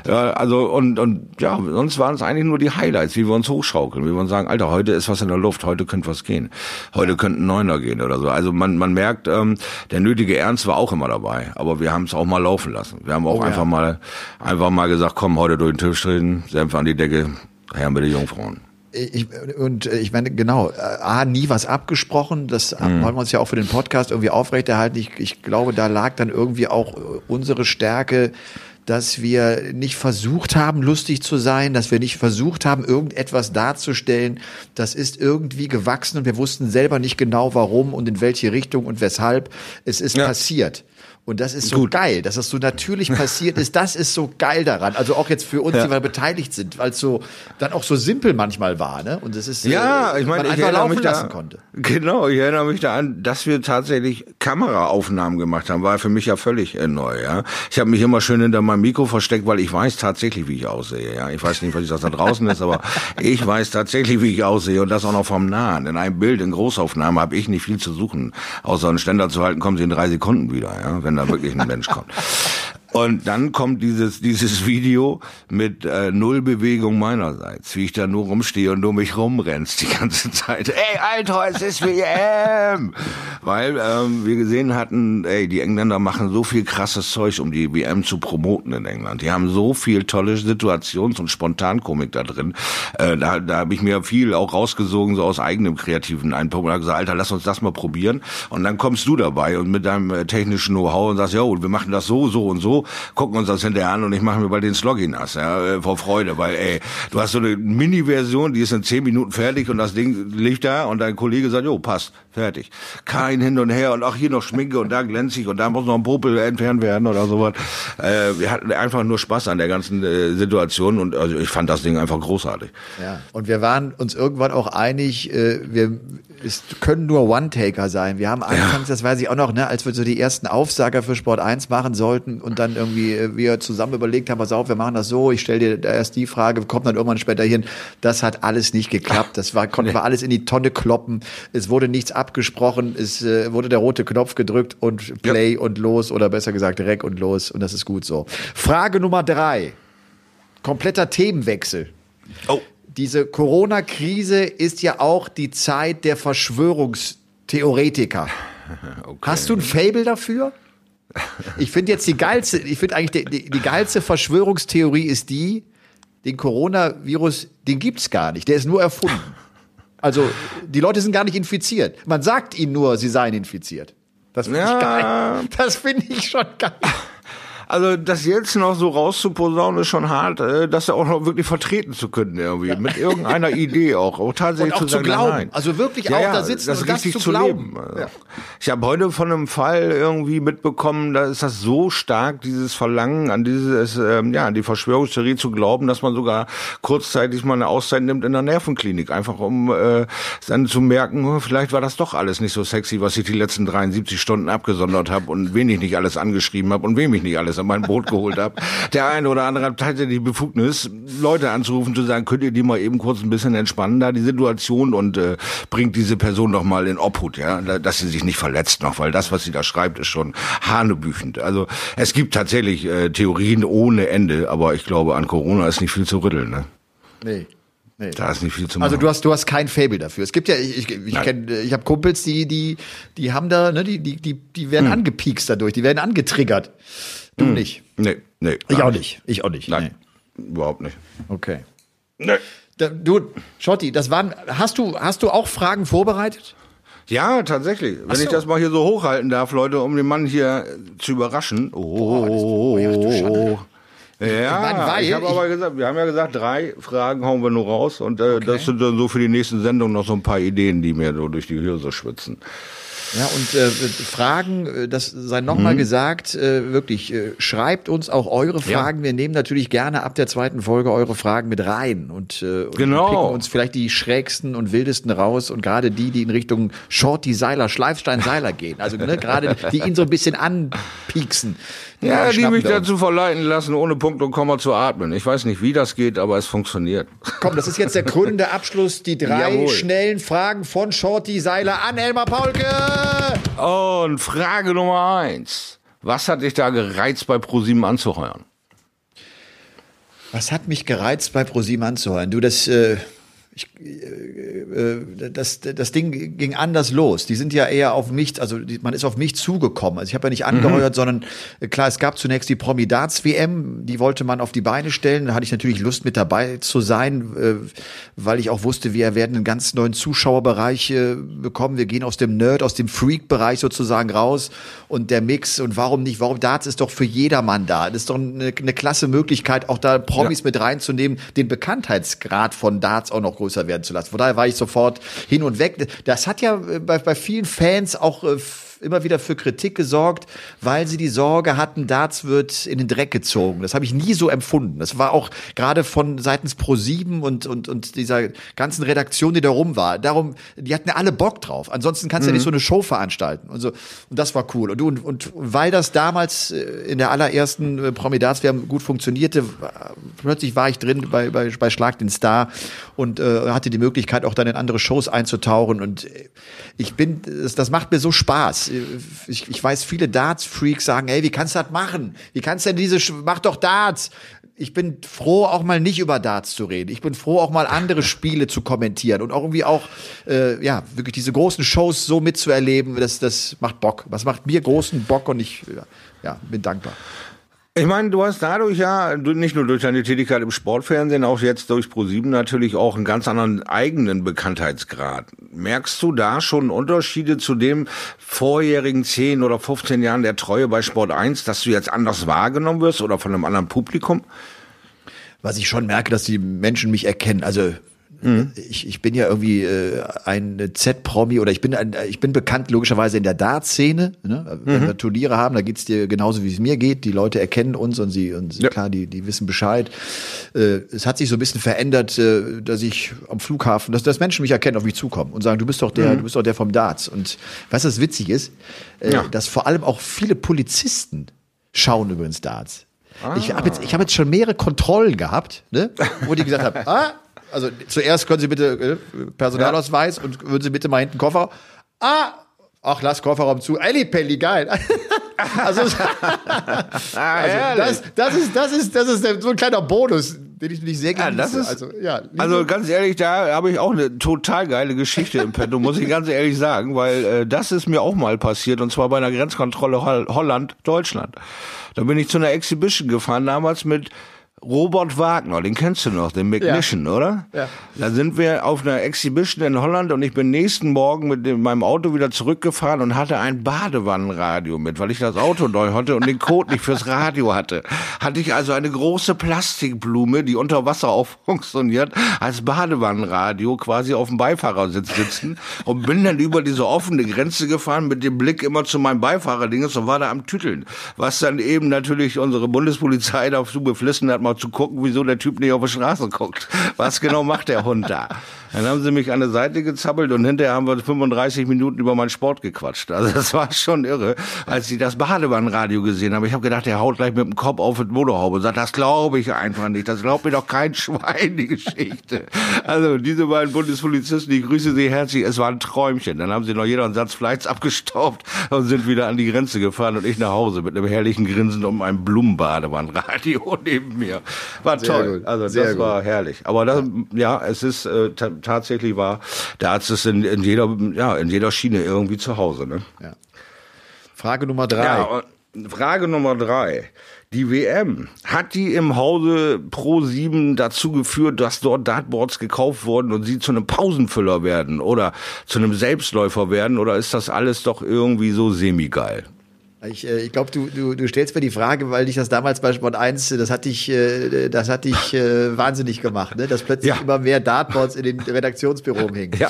Ja, also und und ja, sonst waren es eigentlich nur die Highlights, wie wir uns hochschaukeln, wie wir uns sagen, Alter, heute ist was in der Luft, heute könnte was gehen, heute könnte ein Neuner gehen oder so. Also man man merkt, ähm, der nötige Ernst war auch immer dabei, aber wir haben es auch mal laufen lassen. Wir haben auch Oh ja. einfach mal einfach mal gesagt, komm, heute durch den Tisch treten, Senf an die Decke, her mit den Jungfrauen. Ich, und äh, ich meine, genau, äh, A, nie was abgesprochen, das Mhm. wollen wir uns ja auch für den Podcast irgendwie aufrechterhalten. Ich, ich glaube, da lag dann irgendwie auch äh, unsere Stärke, dass wir nicht versucht haben, lustig zu sein, dass wir nicht versucht haben, irgendetwas darzustellen. Das ist irgendwie gewachsen und wir wussten selber nicht genau, warum und in welche Richtung und weshalb. Es ist Ja. passiert. Und das ist so Gut. geil, dass das so natürlich passiert ist. Das ist so geil daran. Also auch jetzt für uns, die wir beteiligt sind, weil es so dann auch so simpel manchmal war, ne? Und es ist Ja, äh, ich meine, ich einfach erinnere laufen mich da, lassen konnte. Genau, ich erinnere mich da an, dass wir tatsächlich Kameraaufnahmen gemacht haben, war für mich ja völlig äh, neu, ja. Ich habe mich immer schön hinter meinem Mikro versteckt, weil ich weiß tatsächlich, wie ich aussehe, ja. Ich weiß nicht, was das da draußen ist, aber ich weiß tatsächlich, wie ich aussehe und das auch noch vom Nahen. In einem Bild, in Großaufnahme habe ich nicht viel zu suchen, außer einen Ständer zu halten, kommen sie in drei Sekunden wieder, ja, wenn da wirklich ein Mensch kommt. Und dann kommt dieses, dieses Video mit äh, null Bewegung meinerseits, wie ich da nur rumstehe und du mich rumrennst die ganze Zeit. Ey, Alter, es ist WM! Weil ähm, wir gesehen hatten, ey, die Engländer machen so viel krasses Zeug, um die WM zu promoten in England. Die haben so viel tolle Situations- und Spontankomik da drin. Äh, da da habe ich mir viel auch rausgesogen, so aus eigenem kreativen Einpunkt und hab gesagt, Alter, lass uns das mal probieren. Und dann kommst du dabei und mit deinem äh, technischen Know-how und sagst, jo, wir machen das so, so und so, gucken uns das hinterher an und ich mache mir bald den Sloggy nass, ja, äh, vor Freude, weil, ey, du hast so eine Mini-Version, die ist in zehn Minuten fertig und das Ding liegt da und dein Kollege sagt, jo, passt, fertig. Kein hin und her und auch hier noch Schminke und da glänzig und da muss noch ein Popel entfernt werden oder sowas. Äh, wir hatten einfach nur Spaß an der ganzen äh, Situation und also ich fand das Ding einfach großartig. Ja. Und wir waren uns irgendwann auch einig, äh, wir es können nur One-Taker sein. Wir haben anfangs, das weiß ich auch noch, ne, als wir so die ersten Aufsager für Sport 1 machen sollten und dann irgendwie äh, wir zusammen überlegt haben, pass auf, wir machen das so, ich stelle dir da erst die Frage, kommt dann irgendwann später hin. Das hat alles nicht geklappt. Das war, konnten wir alles in die Tonne kloppen. Es wurde nichts abgesprochen. Es äh, wurde der rote Knopf gedrückt und Play und los oder besser gesagt Rec und los. Und das ist gut so. Frage Nummer drei. Kompletter Themenwechsel. Oh. Diese Corona-Krise ist ja auch die Zeit der Verschwörungstheoretiker. Okay. Hast du ein Fable dafür? Ich finde jetzt die geilste, ich finde eigentlich die, die, die geilste Verschwörungstheorie ist die, den Coronavirus, den gibt's gar nicht, der ist nur erfunden. Also die Leute sind gar nicht infiziert. Man sagt ihnen nur, sie seien infiziert. Das finde ich Ja. geil. Das finde ich schon geil. Also das jetzt noch so rauszuposaunen ist schon hart, äh, das auch noch wirklich vertreten zu können irgendwie, mit irgendeiner Idee auch, auch tatsächlich Und auch zu sagen, zu glauben. nein. Also wirklich ja, auch ja, da sitzen das und das richtig zu zu glauben. Ja. Ich habe heute von einem Fall irgendwie mitbekommen, da ist das so stark, dieses Verlangen an dieses, ähm, ja, an die Verschwörungstheorie zu glauben, dass man sogar kurzzeitig mal eine Auszeit nimmt in der Nervenklinik, einfach um äh, dann zu merken, oh, vielleicht war das doch alles nicht so sexy, was ich die letzten 73 Stunden abgesondert habe und wen ich nicht alles angeschrieben habe und wem ich nicht alles Befugnis an mein Boot geholt habe. Der eine oder andere hat tatsächlich die Befugnis, Leute anzurufen, zu sagen, könnt ihr die mal eben kurz ein bisschen entspannen, da die Situation und äh, bringt diese Person doch mal in Obhut, ja, dass sie sich nicht verletzt noch, weil das, was sie da schreibt, ist schon hanebüchend. Also es gibt tatsächlich äh, Theorien ohne Ende, aber ich glaube, an Corona ist nicht viel zu rütteln. Ne? Nee. Nee. Da ist nicht viel zu machen. Also du hast du hast kein Fable dafür. Es gibt ja ich ich, ich kenne ich habe Kumpels, die die die haben da ne die die die die werden hm. angepiekst dadurch, die werden angetriggert. Du hm. nicht. Nee, nee. Ich auch nicht. Ich auch nicht. Nein. Nee. Überhaupt nicht. Okay. Nee. Du Schotti, das waren hast du hast du auch Fragen vorbereitet? Ja, tatsächlich. Wenn so. ich das mal hier so hochhalten darf, Leute, um den Mann hier zu überraschen. Oh, oh, oh, ja, ich habe aber gesagt, wir haben ja gesagt, drei Fragen hauen wir nur raus und äh, okay. das sind dann so für die nächsten Sendung noch so ein paar Ideen, die mir so durch die Hirse schwitzen. Ja, und äh, Fragen, äh, das sei nochmal mhm. gesagt, äh, wirklich, äh, schreibt uns auch eure Fragen. Ja. Wir nehmen natürlich gerne ab der zweiten Folge eure Fragen mit rein und, äh, und genau. picken uns vielleicht die schrägsten und wildesten raus und gerade die, die in Richtung Shorty Seiler, Schleifstein Seiler gehen. Also ne, gerade die ihn so ein bisschen anpieksen. Ja, die mich dazu verleiten lassen, ohne Punkt und Komma zu atmen. Ich weiß nicht, wie das geht, aber es funktioniert. Komm, das ist jetzt der krönende Abschluss. Die drei Jawohl. schnellen Fragen von Shorty Seiler an Elmar Paulke. Und Frage Nummer eins. Was hat dich da gereizt, bei ProSieben anzuheuern? Was hat mich gereizt, bei ProSieben anzuheuern? Du, das... Äh ich, äh, äh, das, das Ding ging anders los. Die sind ja eher auf mich, also die, man ist auf mich zugekommen. Also ich habe ja nicht angeheuert, mhm. sondern äh, klar, es gab zunächst die Promidats WM, die wollte man auf die Beine stellen. Da hatte ich natürlich Lust mit dabei zu sein, äh, weil ich auch wusste, wir werden einen ganz neuen Zuschauerbereich äh, bekommen. Wir gehen aus dem Nerd, aus dem Freak-Bereich sozusagen raus und der Mix und warum nicht? Warum Darts ist doch für jedermann da. Das ist doch eine, eine klasse Möglichkeit, auch da Promis ja. mit reinzunehmen, den Bekanntheitsgrad von Darts auch noch größer werden zu lassen. Von daher war ich sofort hin und weg. Das hat ja bei, bei vielen Fans auch äh, immer wieder für Kritik gesorgt, weil sie die Sorge hatten, Darts wird in den Dreck gezogen. Das habe ich nie so empfunden. Das war auch gerade von seitens Pro7 und, und, und dieser ganzen Redaktion, die da rum war. Darum, die hatten ja alle Bock drauf. Ansonsten kannst du mhm. ja nicht so eine Show veranstalten und so. Und das war cool. Und, und, und weil das damals äh, in der allerersten äh, Promi-Darts gut funktionierte, plötzlich war ich drin bei, bei, bei Schlag den Star und äh, hatte die Möglichkeit, auch dann in andere Shows einzutauchen. Und ich bin, das, das macht mir so Spaß. Ich, ich weiß, viele Darts-Freaks sagen, hey, wie kannst du das machen? Wie kannst du denn diese, mach doch Darts. Ich bin froh, auch mal nicht über Darts zu reden. Ich bin froh, auch mal andere Spiele zu kommentieren und auch irgendwie auch, äh, ja, wirklich diese großen Shows so mitzuerleben. Das, das macht Bock. Was macht mir großen Bock und ich, ja, bin dankbar. Ich meine, du hast dadurch ja, nicht nur durch deine Tätigkeit im Sportfernsehen, auch jetzt durch ProSieben natürlich auch einen ganz anderen eigenen Bekanntheitsgrad. Merkst du da schon Unterschiede zu dem vorjährigen 10 oder 15 Jahren der Treue bei Sport 1, dass du jetzt anders wahrgenommen wirst oder von einem anderen Publikum? Was ich schon merke, dass die Menschen mich erkennen. Also Mhm. Ich, ich bin ja irgendwie äh, ein Z-Promi oder ich bin ein, ich bin bekannt logischerweise in der Dart-Szene. Ne? Wenn mhm. wir Turniere haben, da geht's dir genauso wie es mir geht. Die Leute erkennen uns und sie und ja. klar, die die wissen Bescheid. Äh, es hat sich so ein bisschen verändert, äh, dass ich am Flughafen, dass, dass Menschen mich erkennen, auf mich zukommen und sagen, du bist doch der, mhm. du bist doch der vom Darts. Und was das witzig ist, äh, ja. dass vor allem auch viele Polizisten schauen übrigens Darts. Ah. Ich habe jetzt, ich hab jetzt schon mehrere Kontrollen gehabt, ne, wo die gesagt haben, ah, also zuerst können Sie bitte äh, Personalausweis ja. und würden Sie bitte mal hinten Koffer. Ah, ach, lass Kofferraum zu. Elli Pelli, geil. also, also das, das, ist, das ist, das ist so ein kleiner Bonus, den ich nicht sehr genieße. Ja, das ist, also, ja, also ganz ehrlich, da habe ich auch eine total geile Geschichte im Petto, muss ich ganz ehrlich sagen, weil äh, das ist mir auch mal passiert und zwar bei einer Grenzkontrolle Holland-Deutschland. Da bin ich zu einer Exhibition gefahren, damals mit Robert Wagner, den kennst du noch, den McNition, ja. oder? Ja. Da sind wir auf einer Exhibition in Holland und ich bin nächsten Morgen mit dem, meinem Auto wieder zurückgefahren und hatte ein Badewannenradio mit, weil ich das Auto neu hatte und den Code nicht fürs Radio hatte. Hatte ich also eine große Plastikblume, die unter Wasser auch funktioniert, als Badewannenradio quasi auf dem Beifahrersitz sitzen und bin dann über diese offene Grenze gefahren mit dem Blick immer zu meinem Beifahrerdinges und war da am Tütteln. Was dann eben natürlich unsere Bundespolizei dazu beflissen hat, mal zu gucken, wieso der Typ nicht auf die Straße guckt. Was genau macht der Hund da? Dann haben sie mich an der Seite gezappelt und hinterher haben wir 35 Minuten über meinen Sport gequatscht. Also das war schon irre, als ich das Badewannenradio gesehen habe. Ich habe gedacht, der haut gleich mit dem Kopf auf die Motorhaube und sagt, das glaube ich einfach nicht. Das glaubt mir doch kein Schwein, die Geschichte. Also diese beiden Bundespolizisten, ich grüße sie herzlich. Es war ein Träumchen. Dann haben sie noch jeder einen Satz Fleisch abgestaubt und sind wieder an die Grenze gefahren und ich nach Hause mit einem herrlichen Grinsen um ein Blumenbadewannenradio neben mir. War Sehr toll. gut. Also Sehr das gut. war herrlich. Aber das, ja, es ist äh, tatsächlich wahr. Der Arzt ist in, in jeder, ja, in jeder Schiene irgendwie zu Hause. Ne? Ja. Frage Nummer drei. Ja, Frage Nummer drei. Die WM, hat die im Hause Pro 7 dazu geführt, dass dort Dartboards gekauft wurden und sie zu einem Pausenfüller werden oder zu einem Selbstläufer werden oder ist das alles doch irgendwie so semi-geil? Ich, äh, ich glaube, du, du, du stellst mir die Frage, weil dich das damals bei Sport 1, das hat dich, äh, das hat dich äh, wahnsinnig gemacht, ne? dass plötzlich Ja. immer mehr Dartboards in den Redaktionsbüro hingen. Ja.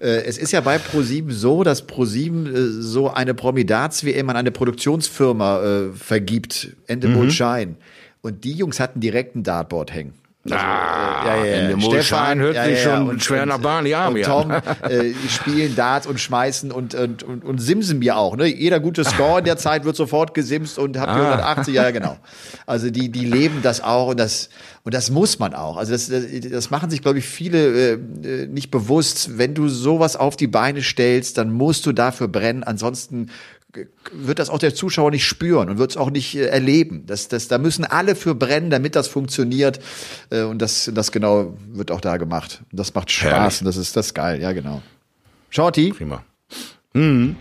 Es ist ja bei ProSieben so, dass ProSieben so eine Promidats-WM an eine Produktionsfirma vergibt, Endemol Shine. Und die Jungs hatten direkt ein Dartboard hängen. Also, Ah, ja, ja, ja. Shine hört sich schon schwer nach Barney Army und Tom äh, spielen Darts und schmeißen und, und, und, und simsen mir auch. Ne? Jeder gute Score in der Zeit wird sofort gesimst und habt Ah. 180, ja genau. Also die, die leben das auch und das, und das muss man auch. Also das, das, das machen sich, glaube ich, viele äh, äh, nicht bewusst. Wenn du sowas auf die Beine stellst, dann musst du dafür brennen. Ansonsten wird das auch der Zuschauer nicht spüren und wird es auch nicht äh, erleben. Das, das, da müssen alle für brennen, damit das funktioniert. Äh, und das, das genau wird auch da gemacht. Das macht Spaß Herrlich. und das ist das ist geil, ja genau. Shorty, Prima. wir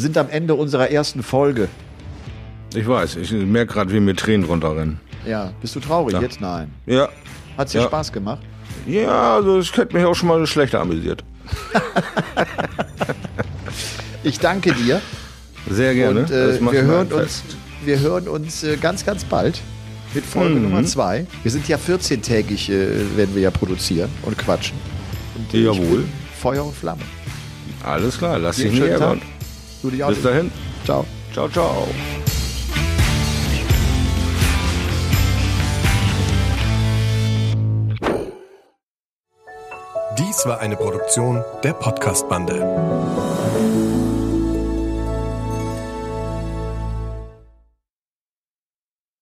sind am Ende unserer ersten Folge. Ich weiß, ich merke gerade, wie mir Tränen runterrennen. Ja, bist du traurig Ja. jetzt? Nein. Ja. Hat's dir Ja. Spaß gemacht? Ja, also ich hätte mich auch schon mal schlechter amüsiert. Ich danke dir Sehr gerne. und äh, macht wir hören uns, wir hören uns äh, ganz, ganz bald mit Folge Mhm. Nummer zwei. Wir sind ja 14-tägig, äh, werden wir ja produzieren und quatschen. Und, äh, Jawohl. Feuer und Flamme. Alles klar, lass dich nicht ärgern. Du dich auch. Bis dahin. Ciao. Ciao, ciao. Dies war eine Produktion der Podcast-Bande.